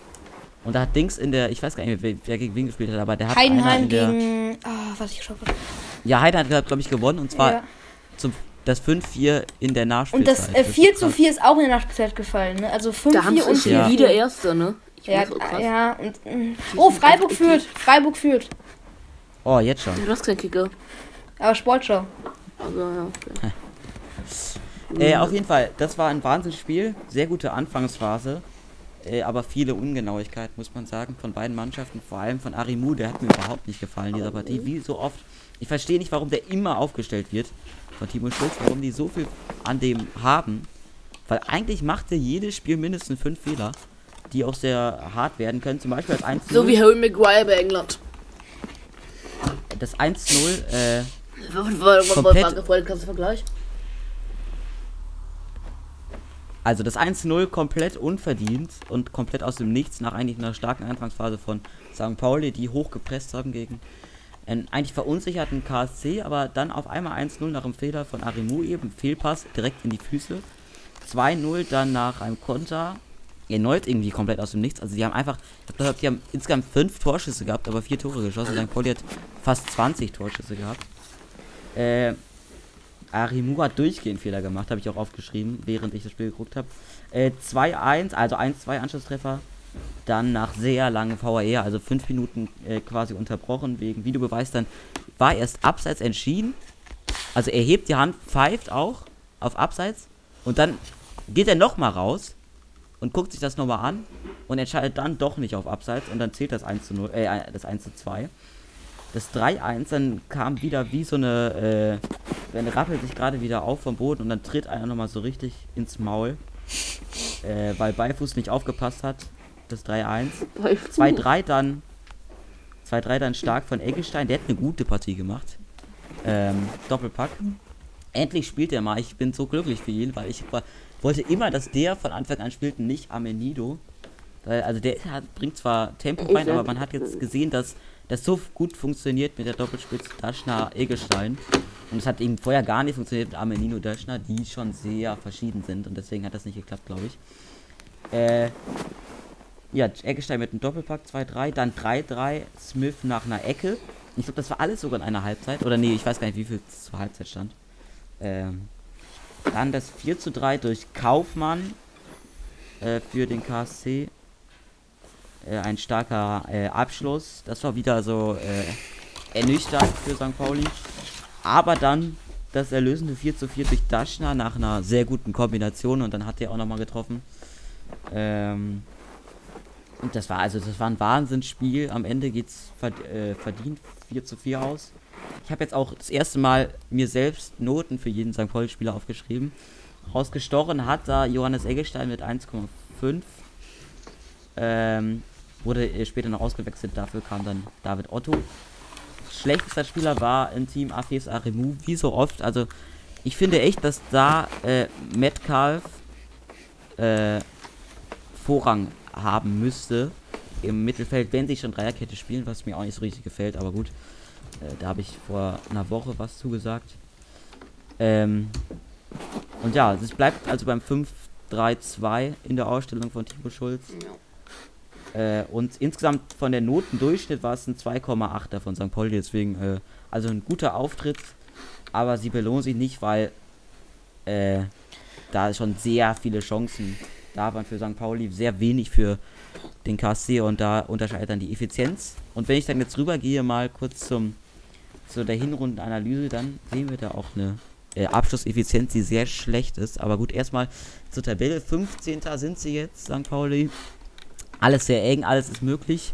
Und da hat Dings in der, ich weiß gar nicht mehr, wer, gegen wen gespielt hat, aber der hat Heidenheim in der, gegen. Ah, was ich schon. Ja, Heidenheim hat, glaube ich, gewonnen und zwar Ja. zum, das 5-4 in der Und Nachspielzeit. das äh, 4 zu 4 ist auch in der Nachspielzeit gefallen, ne? Also 5 Da haben 4 sie und schon Ja. wieder Erster, ne? Ich Ja, ja, und. mm. Oh, Freiburg führt. Freiburg führt. Oh, jetzt schon. Du hast keinen Kicker. Aber Sportschau. Also, ja. Okay. Äh, auf jeden Fall, das war ein Wahnsinnsspiel. Sehr gute Anfangsphase. Äh, aber viele Ungenauigkeiten, muss man sagen, von beiden Mannschaften. Vor allem von Arimu, der hat mir überhaupt nicht gefallen dieser Partie. Wie so oft. Ich verstehe nicht, warum der immer aufgestellt wird von Timo Schulz, warum die so viel an dem haben. Weil eigentlich macht er jedes Spiel mindestens fünf Fehler, die auch sehr hart werden können. Zum Beispiel das 1 So wie Harry Maguire bei England. das 1-0, äh, war, kannst du Vergleich? Also das 1-0 komplett unverdient und komplett aus dem Nichts nach eigentlich einer starken Anfangsphase von St. Pauli, die hochgepresst haben gegen einen eigentlich verunsicherten KSC, aber dann auf einmal 1-0 nach einem Fehler von Arimu eben, Fehlpass direkt in die Füße. 2-0 dann nach einem Konter, erneut irgendwie komplett aus dem Nichts. Also die haben einfach, ich glaube, die haben insgesamt fünf Torschüsse gehabt, aber vier Tore geschossen. St. Pauli hat fast 20 Torschüsse gehabt. Äh, Arimu hat durchgehend Fehler gemacht, habe ich auch aufgeschrieben, während ich das Spiel geguckt habe. Äh, 2-1, also 1-2 Anschlusstreffer. Dann nach sehr langem VAR, also 5 Minuten äh, quasi unterbrochen wegen Videobeweis. Dann war erst Abseits entschieden. Also er hebt die Hand, pfeift auch auf Abseits. Und dann geht er nochmal raus und guckt sich das nochmal an und entscheidet dann doch nicht auf Abseits. Und dann zählt das 1 zu 0, äh, das 1 zu 2 das 3-1, dann kam wieder wie so eine, äh, dann rappelt sich gerade wieder auf vom Boden und dann tritt einer nochmal so richtig ins Maul, äh, weil Beifuß nicht aufgepasst hat. Das 3-1. 2-3 dann, 2-3 dann stark von Eggestein, der hat eine gute Partie gemacht. Ähm, Doppelpack. Endlich spielt er mal, ich bin so glücklich für ihn, weil ich wollte immer, dass der von Anfang an spielt, nicht Amenido. Also der hat, bringt zwar Tempo rein, aber man hat jetzt gesehen, dass das so gut funktioniert mit der Doppelspitze Daschner Eggestein. Und es hat eben vorher gar nicht funktioniert mit Armenino Daschner, die schon sehr verschieden sind und deswegen hat das nicht geklappt, glaube ich. Äh, ja, Eggestein mit einem Doppelpack 2-3, dann 3-3, Smith nach einer Ecke. Ich glaube, das war alles sogar in einer Halbzeit. Oder nee, ich weiß gar nicht, wie viel zur Halbzeit stand. Ähm, dann das 4 3 durch Kaufmann äh, für den KSC. Äh, ein starker äh, Abschluss. Das war wieder so äh, ernüchternd für St. Pauli. Aber dann das erlösende 4 zu 4 durch Daschner nach einer sehr guten Kombination und dann hat er auch nochmal getroffen. Ähm, und das war also das war ein Wahnsinnsspiel. Am Ende geht's verd äh, verdient 4 zu 4 aus. Ich habe jetzt auch das erste Mal mir selbst Noten für jeden St. Pauli-Spieler aufgeschrieben. Rausgestochen hat da Johannes Eggestein mit 1,5. Ähm, wurde äh, später noch ausgewechselt, dafür kam dann David Otto. Schlechtester Spieler war im Team Afes Aremu, wie so oft. Also ich finde echt, dass da äh, Metcalf äh, Vorrang haben müsste im Mittelfeld, wenn sie schon Dreierkette spielen, was mir auch nicht so richtig gefällt, aber gut. Äh, da habe ich vor einer Woche was zugesagt. Ähm, und ja, es bleibt also beim 5-3-2 in der Ausstellung von Timo Schulz. Äh, und insgesamt von der Notendurchschnitt war es ein 2,8er von St. Pauli, deswegen äh, also ein guter Auftritt, aber sie belohnen sich nicht, weil äh, da schon sehr viele Chancen da waren für St. Pauli, sehr wenig für den KSC und da unterscheidet dann die Effizienz. Und wenn ich dann jetzt rübergehe, mal kurz zum zu der Hinrundenanalyse, dann sehen wir da auch eine äh, Abschlusseffizienz, die sehr schlecht ist. Aber gut, erstmal zur Tabelle. 15. sind sie jetzt, St. Pauli. Alles sehr eng, alles ist möglich.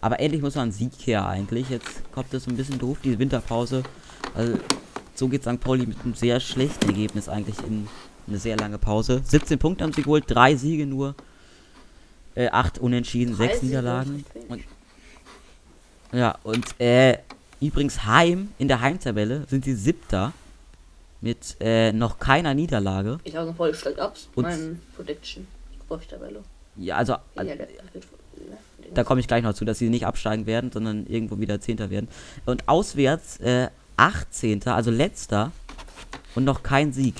Aber endlich muss man einen Sieg her eigentlich. Jetzt kommt es ein bisschen doof, die Winterpause. Also, so geht St. Pauli mit einem sehr schlechten Ergebnis eigentlich in eine sehr lange Pause. 17 Punkte haben sie geholt, drei Siege nur. Äh, acht Unentschieden, Drei sechs Siege, Niederlagen. das Und, ja, und äh, übrigens Heim in der Heimtabelle sind sie siebter mit äh, noch keiner Niederlage. Ich sage voll steigt ab. Mein Prediction. Tabelle. Ja, also äh, der- da komme ich gleich noch zu, dass sie nicht absteigen werden, sondern irgendwo wieder Zehnter werden. Und auswärts äh, 18., also letzter und noch kein Sieg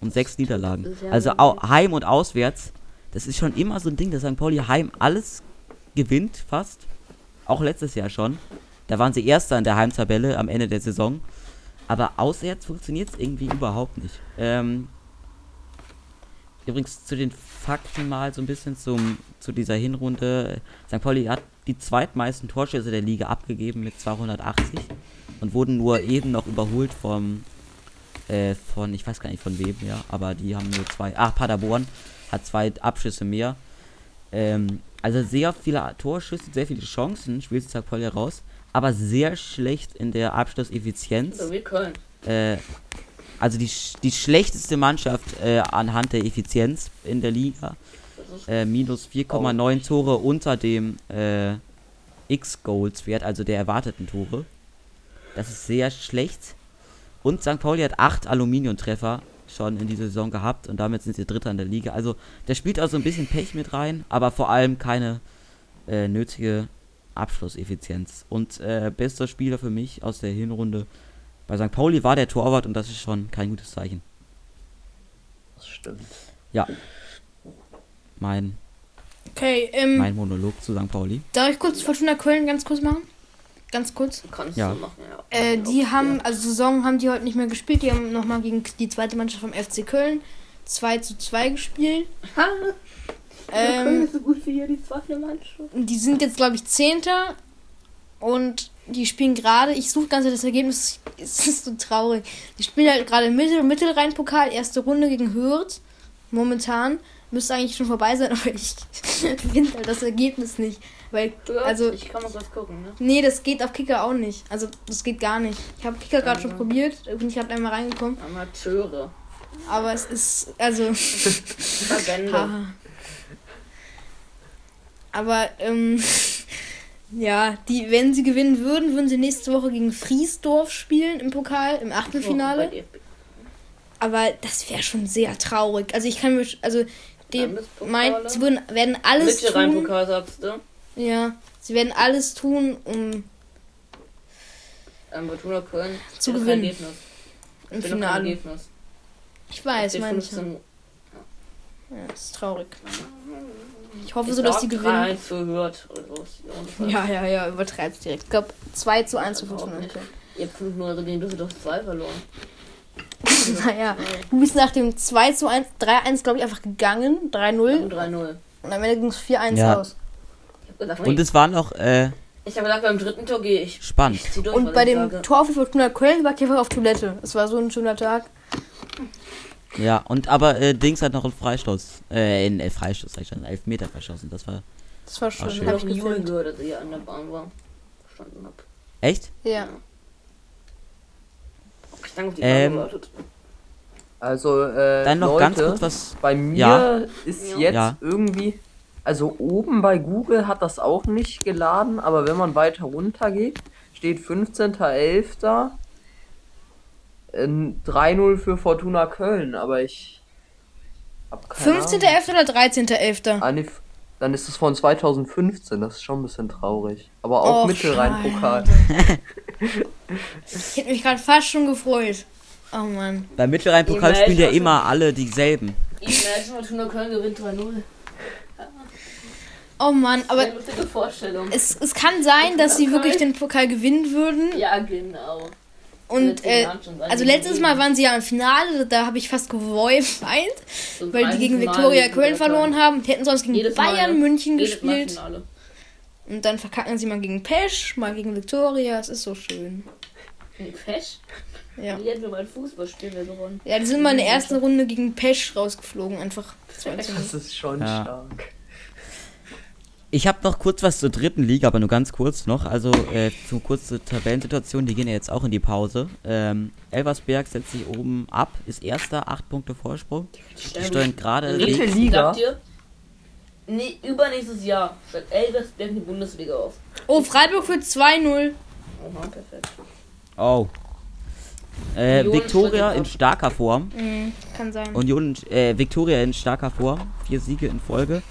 und sechs Niederlagen. Also Heim und auswärts, das ist schon immer so ein Ding, dass St. Pauli Heim alles gewinnt, fast. Auch letztes Jahr schon. Da waren sie Erster in der Heimtabelle am Ende der Saison. Aber auswärts funktioniert es irgendwie überhaupt nicht. Ähm, übrigens zu den Fakten mal so ein bisschen zum, zu dieser Hinrunde. St. Pauli hat die zweitmeisten Torschüsse der Liga abgegeben mit 280 und wurden nur eben noch überholt vom äh, von, ich weiß gar nicht von wem, ja, aber die haben nur zwei. Ah, Paderborn hat zwei Abschüsse mehr. Ähm, also sehr viele Torschüsse, sehr viele Chancen spielt St. Pauli raus, aber sehr schlecht in der Abschlusseffizienz. So wie Köln. Äh, also die, die schlechteste Mannschaft äh, anhand der Effizienz in der Liga. Äh, minus 4,9 Tore unter dem äh, X-Goals-Wert, also der erwarteten Tore. Das ist sehr schlecht. Und St. Pauli hat 8 Aluminiumtreffer schon in dieser Saison gehabt und damit sind sie Dritter in der Liga. Also da spielt also ein bisschen Pech mit rein, aber vor allem keine äh, nötige Abschlusseffizienz. Und äh, bester Spieler für mich aus der Hinrunde bei St. Pauli war der Torwart und das ist schon kein gutes Zeichen. Das stimmt. Ja. Mein, Okay, ähm, mein Monolog zu St. Pauli. darf ich kurz Fortuna Köln ganz kurz machen? Ganz kurz. Kannst Ja. du machen, ja. Äh, die haben, also Saison haben die heute nicht mehr gespielt. Die haben nochmal gegen die zweite Mannschaft vom FC Köln 2 zu 2 gespielt. Köln Ähm, ist so gut wie hier die zweite Mannschaft. die sind jetzt, glaube ich, Zehnter. Und die spielen gerade, ich suche ganz das Ergebnis, es ist so traurig. Die spielen halt gerade Mittel, Mittelrhein-Pokal, erste Runde gegen Hürth. Momentan. Müsste eigentlich schon vorbei sein, aber ich finde halt das Ergebnis nicht. Weil, also, ich kann mal kurz gucken, ne? nee, das geht auf Kicker auch nicht. Also, das geht gar nicht. Ich habe Kicker gerade schon Mhm. probiert, bin ich gerade einmal reingekommen. Amateure. Aber es ist, also, haha. Aber, ähm, ja, die, wenn sie gewinnen würden, würden sie nächste Woche gegen Friesdorf spielen im Pokal, im Achtelfinale. DFB. Aber das wäre schon sehr traurig. Also, ich kann mir, also, die meint, sie würden, werden alles tun. Mittelrhein-Pokal sagst du? Ja, sie werden alles tun, um Ähm, Fortuna Köln. Zu gewinnen. Ergebnis. im Finale. Ergebnis. Ich weiß, Steht meine ich. 15 Ja, das ist traurig. Ich hoffe Ich so, dass die gewinnen. 3-1 für Hürth oder so. ist die ungefähr. Ja, ja, ja, übertreib's direkt. Ich glaube 2 zu 1 zu Überhaupt Fortuna. nicht. Ihr habt 5-0 gegen Düsseldorf 2 verloren. Naja, du bist nach dem 2 zu 1, 3-1, glaube ich, einfach gegangen. 3-0. Und 3-0. Und am Ende ging es 4-1 Ja. aus. Sag mal, Und es war noch äh, ich habe gedacht, beim dritten Tor gehe ich. spannend. Ich durch, Und bei ich dem sage. Tor für Fortuna Köln war Käfer auf Toilette. Es war so ein schöner Tag. Ja, und aber äh, Dings hat noch einen Freistoß. Äh, in äh, Freistoß, sag ich schon, einen Elfmeter verschossen. Das war. Das war schön. schön. Ich Hab habe ich gefilmt. gehört, ich hier an der Bahn war. Verstanden hab. Echt? Ja. Ich danke auf die Ähm, Bahn gewartet. Also, äh, Dann noch Leute, ganz kurz was. bei mir Ja. ist Ja. jetzt Ja. irgendwie, also oben bei Google hat das auch nicht geladen, aber wenn man weiter runter geht, steht 15.11. in 3-0 für Fortuna Köln, aber ich hab keine Ahnung. 15.11. oder 13.11.? Ah, nee, dann ist es von 2015, das ist schon ein bisschen traurig. Aber auch Mittelrhein-Pokal. Ich hätte mich gerade fast schon gefreut. Oh Mann. Beim Mittelrhein-Pokal spielen ja immer alle dieselben. Imagine Fortuna Köln gewinnt 3-0. Oh Mann, aber es, es kann sein, dass sie wirklich den Pokal gewinnen würden. Ja, genau. Und Letztes äh, also die letztes Mal waren sie ja im Finale, da habe ich fast geweint, So weil die 30 gegen Mal Viktoria Köln verloren haben. Die hätten sonst gegen Jedes Mal, Bayern ja. München Jedes Mal gespielt. Und dann verkacken sie mal gegen Pesch, mal gegen Viktoria. Es ist so schön. Gegen Fesch? Ja. Wie hätten wir mal ein Fußballspiel gewonnen? Ja, die sind mal in der ersten Runde gegen Pesch rausgeflogen. Einfach 2 zu 0. Das ist schon Ja. stark. Ich habe noch kurz was zur dritten Liga, aber nur ganz kurz noch. Also äh, zu kurz zur Tabellensituation, die gehen ja jetzt auch in die Pause. Ähm, Elversberg setzt sich oben ab, ist erster, acht Punkte Vorsprung. Die steuern gerade Dritte links. Liga. Nee, übernächstes Jahr steigt Elversberg in die Bundesliga auf. Oh, Freiburg für 2-0. Oha, perfekt. Oh. Äh, steigt in starker Form. Mhm, kann sein. Union, äh, Viktoria in starker Form. Vier Siege in Folge.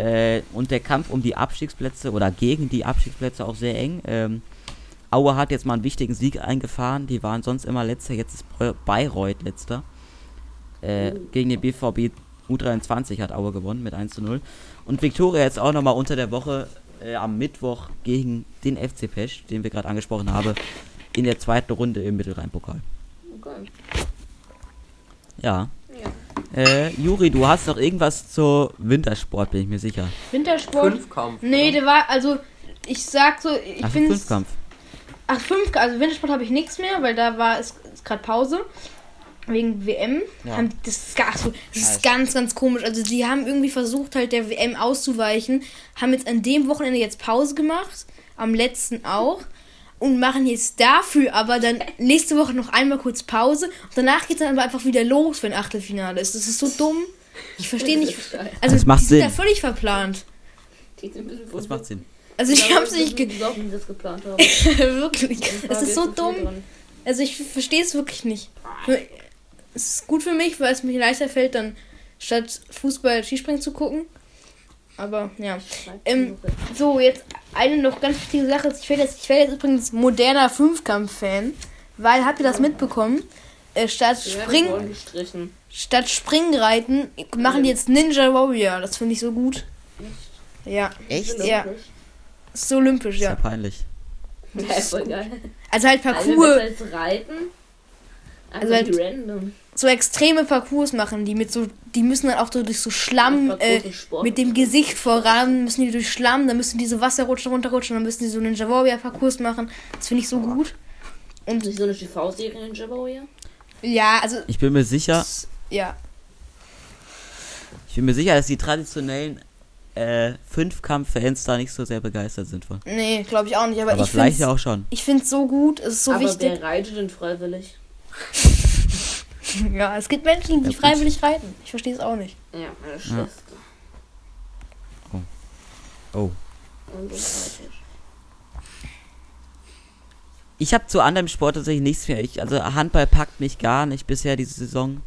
Äh, und der Kampf um die Abstiegsplätze oder gegen die Abstiegsplätze auch sehr eng. Ähm, Aue hat jetzt mal einen wichtigen Sieg eingefahren. Die waren sonst immer letzter, jetzt ist Bayreuth letzter. Äh, Gegen den BVB U23 hat Aue gewonnen mit 1 zu 0. Und Viktoria jetzt auch nochmal unter der Woche äh, am Mittwoch gegen den FC Pesch, den wir gerade angesprochen haben, in der zweiten Runde im Mittelrhein-Pokal. Okay. Ja. Äh, Juri, du hast doch irgendwas zu Wintersport, bin ich mir sicher. Wintersport? Fünfkampf. Nee, der war, also, ich sag so, ich Ach, finde Fünfkampf. Ach, fünf, also Wintersport habe ich nichts mehr, weil da war es gerade Pause. Wegen WM. Ja. Haben, das ist, gar, so, das ist ganz, ganz komisch. Also die haben irgendwie versucht, halt der WM auszuweichen. Haben jetzt an dem Wochenende jetzt Pause gemacht. Am letzten auch. Und machen jetzt dafür aber dann nächste Woche noch einmal kurz Pause. Und danach geht es dann aber einfach wieder los, wenn Achtelfinale ist. Das ist so dumm. Ich verstehe nicht. Also Das macht die sind da Sinn. völlig verplant. Das macht Sinn. Also ich habe es nicht ge sie das geplant haben. wirklich. Es ist so dumm. Also ich verstehe es wirklich nicht. Es ist gut für mich, weil es mir leichter fällt, dann statt Fußball Skispringen zu gucken. Aber ja. Ähm, so, jetzt eine noch ganz wichtige Sache. Ich werde jetzt, ich werde jetzt übrigens moderner Fünfkampf-Fan. Weil, habt ihr das mitbekommen? Äh, statt, Ja, Spring, die wurden gestrichen. statt Springreiten machen die jetzt Ninja Warrior. Das finde ich so gut. Ja, Echt? Ja. olympisch. ist so olympisch, Ist ja ja. peinlich. Ja, ist voll geil. Also halt Also Parcours, besser als Reiten. Also Also halt- halt random. So extreme Parcours machen, die mit so, die müssen dann auch so durch so Schlamm, äh, ist mit dem Gesicht voran, müssen die durch Schlamm, dann müssen die so Wasser rutschen, runterrutschen, dann müssen die so Ninja Warrior Parcours machen. Das finde ich so gut. Und nicht so eine TV-Serie in Java hier? Ja, also, Ich bin mir sicher, ja. ich bin mir sicher, dass die traditionellen äh, Fünfkampf-Fans da nicht so sehr begeistert sind von. Nee, glaube ich auch nicht, aber, Aber ich vielleicht finde ja auch schon. ich finde es so gut, es ist so Aber wichtig. wer reitet denn freiwillig? Ja, es gibt Menschen, die Ja, gut. freiwillig reiten. Ich verstehe es auch nicht. Ja, meine Schwester. Oh. Und ich habe zu anderem Sport tatsächlich nichts mehr. Ich, also Handball packt mich gar nicht bisher diese Saison.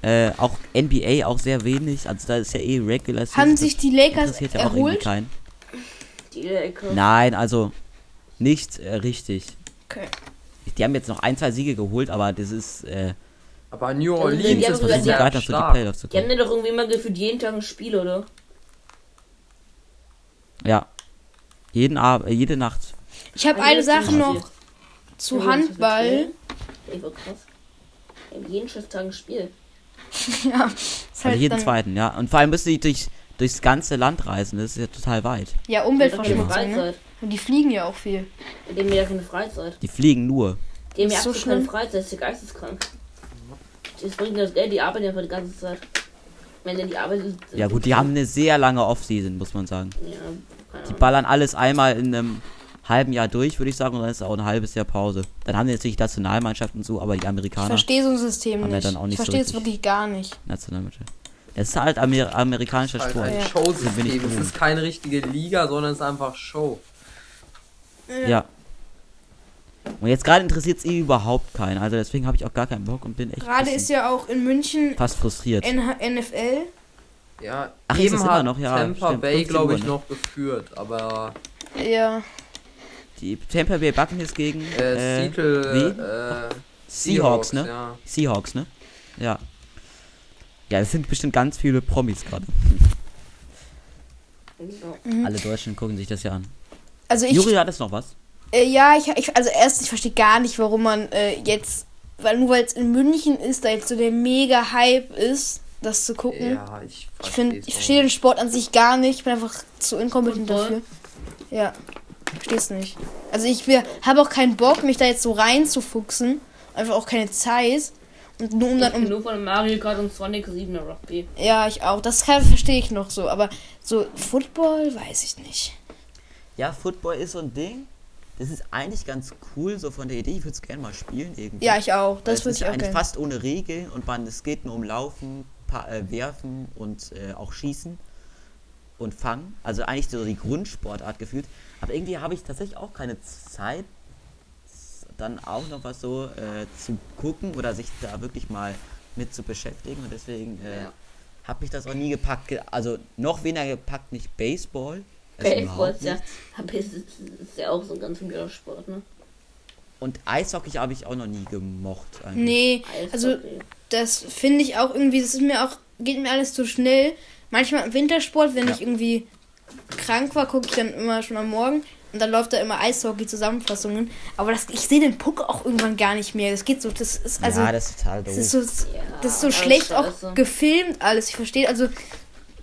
Äh, auch NBA auch sehr wenig. Also da ist ja eh Regular Season. Haben sich die Lakers ja auch irgendwie erholt? keinen. Die Ecke. Nein, also nicht äh, richtig. Okay. Die haben jetzt noch ein, zwei Siege geholt, aber das ist äh, Aber New die Orleans haben ist sogar sehr für die stark. Playoffs zu Die haben ja doch irgendwie immer gefühlt jeden Tag ein Spiel, oder? Ja. Jeden Abend, äh, jede Nacht. Ich habe eine Sache noch zu Handball. Ey, war krass. Jeden Schiff Tag ein Spiel. Ja, ist Also halt jeden dann, zweiten, ja. Und vor allem müssen die durch durchs ganze Land reisen. Das ist ja total weit. Ja, Umweltverschmutzung, ne? Und die fliegen ja auch viel. Die haben ja keine Freizeit. Die fliegen nur. Die haben ja so keine. Freizeit, das ist ja geisteskrank. Das bringt das Geld, die arbeiten ja für die ganze Zeit. Wenn denn die Arbeit ist. Ja gut, die haben eine sehr lange Off-Season, muss man sagen. Ja, keine Die ballern alles einmal in einem halben Jahr durch, würde ich sagen, und dann ist auch ein halbes Jahr Pause. Dann haben die natürlich Nationalmannschaften und so, aber die Ich Amerikaner verstehe so ein System haben ja nicht. dann auch nicht ich so verstehe es wirklich gar nicht. Nationalmannschaft. Das ist halt Amer amerikanischer Halt Sport. ein Ja. bin ich Showsystem. Es ist keine richtige Liga, sondern es ist einfach Show. Ja. Und jetzt gerade interessiert es eh überhaupt keinen. Also deswegen habe ich auch gar keinen Bock und bin echt Gerade ist ja auch in München fast frustriert. NH NFL. Ja, Ach, ist eben es immer hat noch? Ja, Tampa stimmt, Bay, 15 glaube ich, ne? noch geführt, aber Ja. Die Tampa Bay Buccaneers gegen äh, äh, Seattle, äh, Seahawks, ne? Ja. Seahawks, ne? Ja. Ja, es sind bestimmt ganz viele Promis gerade. So. Alle Deutschen gucken sich das ja an. Also ich, Juri, hat es noch was? Äh, ja, ich, ich, also erstens, ich verstehe gar nicht, warum man äh, jetzt, weil nur weil es in München ist, da jetzt so der mega Hype ist, das zu gucken. Ja, ich Ich finde, versteh's ich verstehe den. Sport an sich gar nicht. Ich bin einfach zu inkompetent dafür. Ja, ich verstehe es nicht. Also ich habe auch keinen Bock, mich da jetzt so reinzufuchsen. Einfach auch keine Zeit. Und nur um Ich dann bin um. nur von Mario Kart und Sonic 7er Rugby. Ja, ich auch. Das kann- verstehe ich noch so. Aber so Football weiß ich nicht. Ja, Football ist so ein Ding. Das ist eigentlich ganz cool, so von der Idee. Ich würde es gerne mal spielen irgendwie. Ja, ich auch. Das würde ist ich auch eigentlich gerne. fast ohne Regeln und man, es geht nur um Laufen, pa äh, Werfen und äh, auch Schießen und Fangen. Also eigentlich so die Grundsportart gefühlt. Aber irgendwie habe ich tatsächlich auch keine Zeit, dann auch noch was so äh, zu gucken oder sich da wirklich mal mit zu beschäftigen. Und deswegen äh, Ja. habe ich das auch nie gepackt. Ge- Also noch weniger gepackt, nicht Baseball. Baseball ist ja, ist, ist ja auch so ein ganz guter Sport, ne? Und Eishockey habe ich auch noch nie gemocht. Eigentlich. Nee, also Eishockey. das finde ich auch irgendwie, das ist mir auch, geht mir alles zu schnell. Manchmal im Wintersport, wenn Ja. ich irgendwie krank war, gucke ich dann immer schon am Morgen und dann läuft da immer Eishockey-Zusammenfassungen. Aber das, ich sehe den Puck auch irgendwann gar nicht mehr. Das geht so, das ist also. ja, das ist total doof. das ist so, Ja, das ist so schlecht auch gefilmt alles. Ich verstehe, also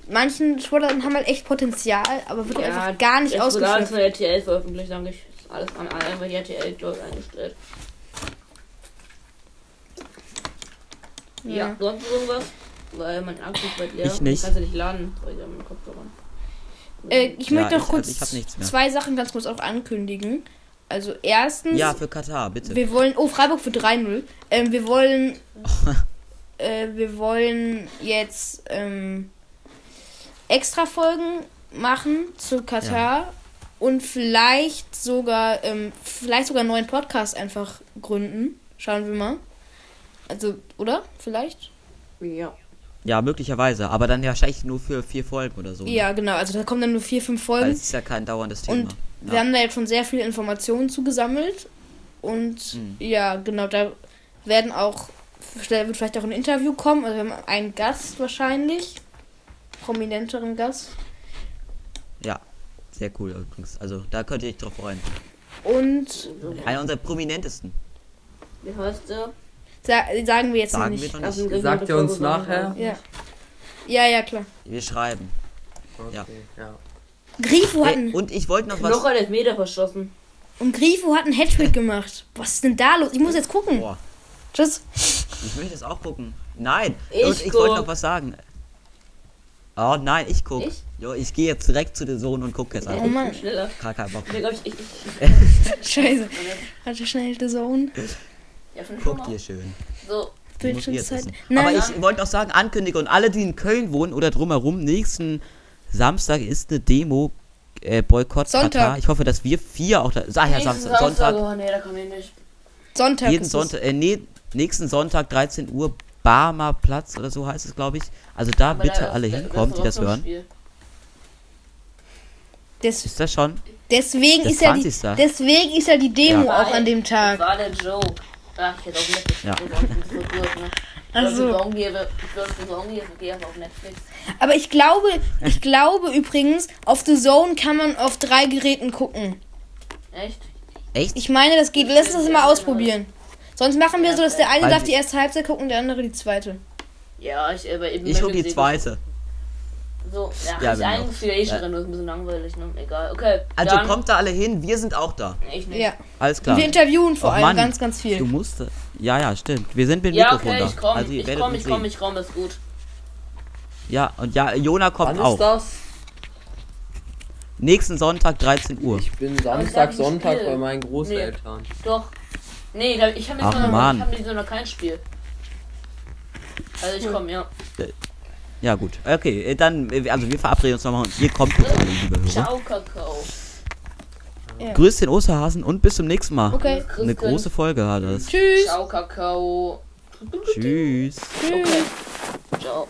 manchen Sportarten haben halt echt Potenzial, aber wird einfach gar nicht ausgeschöpft. von RTL veröffentlicht, danke ich. Ist alles an einfach die RTL, glaube ich, eingestellt. Ja. Ja. sonst irgendwas? Weil mein Akku ist bald leer. Ich nicht. Kannst du nicht laden, weil ich habe meinen Kopfhörer. Äh, ich Ja, möchte noch ich- kurz mehr. zwei Sachen ganz kurz auch ankündigen. Also erstens, ja, für Katar, bitte. wir wollen, oh Freiburg für 3-0. Ähm, wir wollen, äh, wir wollen jetzt ähm, extra Folgen machen zu Katar und vielleicht sogar, ähm, vielleicht sogar einen neuen Podcast einfach gründen. Schauen wir mal. Also, oder? Vielleicht? Ja. Ja, möglicherweise. Aber dann ja wahrscheinlich nur für vier Folgen oder so. ne? Ja, genau. Also da kommen dann nur vier, fünf Weil Folgen. es ist ja kein dauerndes Thema. Und wir ja. haben da jetzt schon sehr viele Informationen zugesammelt. Und Hm. ja, genau, da werden auch, da wird vielleicht auch ein Interview kommen. Also wir haben einen Gast wahrscheinlich. Prominenteren Gast. ja, sehr cool übrigens. Also da könnt ihr euch drauf freuen. Und Einer unserer prominentesten. Wie heißt der? sa sagen wir jetzt noch Sagen wir nicht. noch Also, nicht. ich Sagt ihr uns nachher? Ja. Ja, ja, klar. Wir schreiben. Okay, Ja. ja. Grifo hat Ey, einen, und ich wollte noch was. Noch ein Elfmeter verschossen. und Grifo hat einen Hattrick gemacht. Was ist denn da los? Ich muss jetzt gucken. Boah, Tschüss. ich möchte es auch gucken. Nein. Ich und ich wollte noch was sagen. Oh nein, ich guck. Ich? Jo, ich gehe jetzt direkt zu der Sohn und gucke jetzt einfach. Oh ich Mann. schneller. Gar keinen Bock. Ich glaube, ich, ich, Scheiße. Warte schnell, der Zone. ja, schon Guck dir schön. So, Bildschirmzeit. Aber Nein, ich wollte noch sagen, ankündigen und alle, die in Köln wohnen oder drumherum, nächsten Samstag ist eine Demo äh, Boykott Sonntag. Katar. Ich hoffe, dass wir vier auch da. Ach ja, Samstag, Sonntag. Oh, nee, da kann ich nicht. Sonntag. jeden ist es. Sonntag, äh, nee, nächsten Sonntag 13 Uhr Barmer Platz oder so heißt es, glaube ich. Also da Aber bitte da- alle da- hinkommen, die das hören. Des, Ist das schon? deswegen, Das ist ja die, 20. deswegen ist ja die Demo Ja. auch an dem Das Tag. war der Joke. Ach, ich hätte auf Netflix Ja. geguckt, das ist so gut, ne? Ach Ich so. glaube, die Songgeber- ich glaube, die Songgeber gehen einfach auf Netflix. Aber ich glaube, ich glaube übrigens, auf The Zone kann man auf drei Geräten gucken. Echt? Echt? Ich meine, das geht. Lass uns mal ausprobieren. Sonst machen wir so, dass der eine darf die- die erste Halbzeit gucken und der andere die zweite. Ja, ich, aber eben. Ich gucke die zweite. So, ja, Ja, ich genau. eigentlich wieder eh schon Ja. drin, das ist ein bisschen langweilig, ne? Egal. Okay. Also dann, kommt da alle hin, wir sind auch da. Ich nicht. Ja. Alles klar. Wir interviewen vor Oh allem Mann, ganz, ganz viel. Du musst. Ja, ja, stimmt. Wir sind mit Ja, Mikrofon okay, da. ich komm, also, ihr ich werdet komm, uns ich komm, sehen. ich komm, ist gut. Ja, und ja, Jona kommt Wann auch. ist das? Nächsten Sonntag 13 Uhr. Ich bin ich Samstag, ein Sonntag Spiel. bei meinen Großeltern. Doch. Nee, da- ich habe Ach, jetzt noch, Mann. ich hab jetzt noch kein Spiel. Also ich komm, ja. Ja, gut. Okay, äh, dann, äh, also wir verabreden uns nochmal und ihr kommt bitte alle, liebe Hörer. Ciao, Kakao. Grüß den Osterhasen und bis zum nächsten Mal. Okay. Eine große Folge hat es. Tschüss. Ciao, Kakao. Tschüss. Okay. Ciao.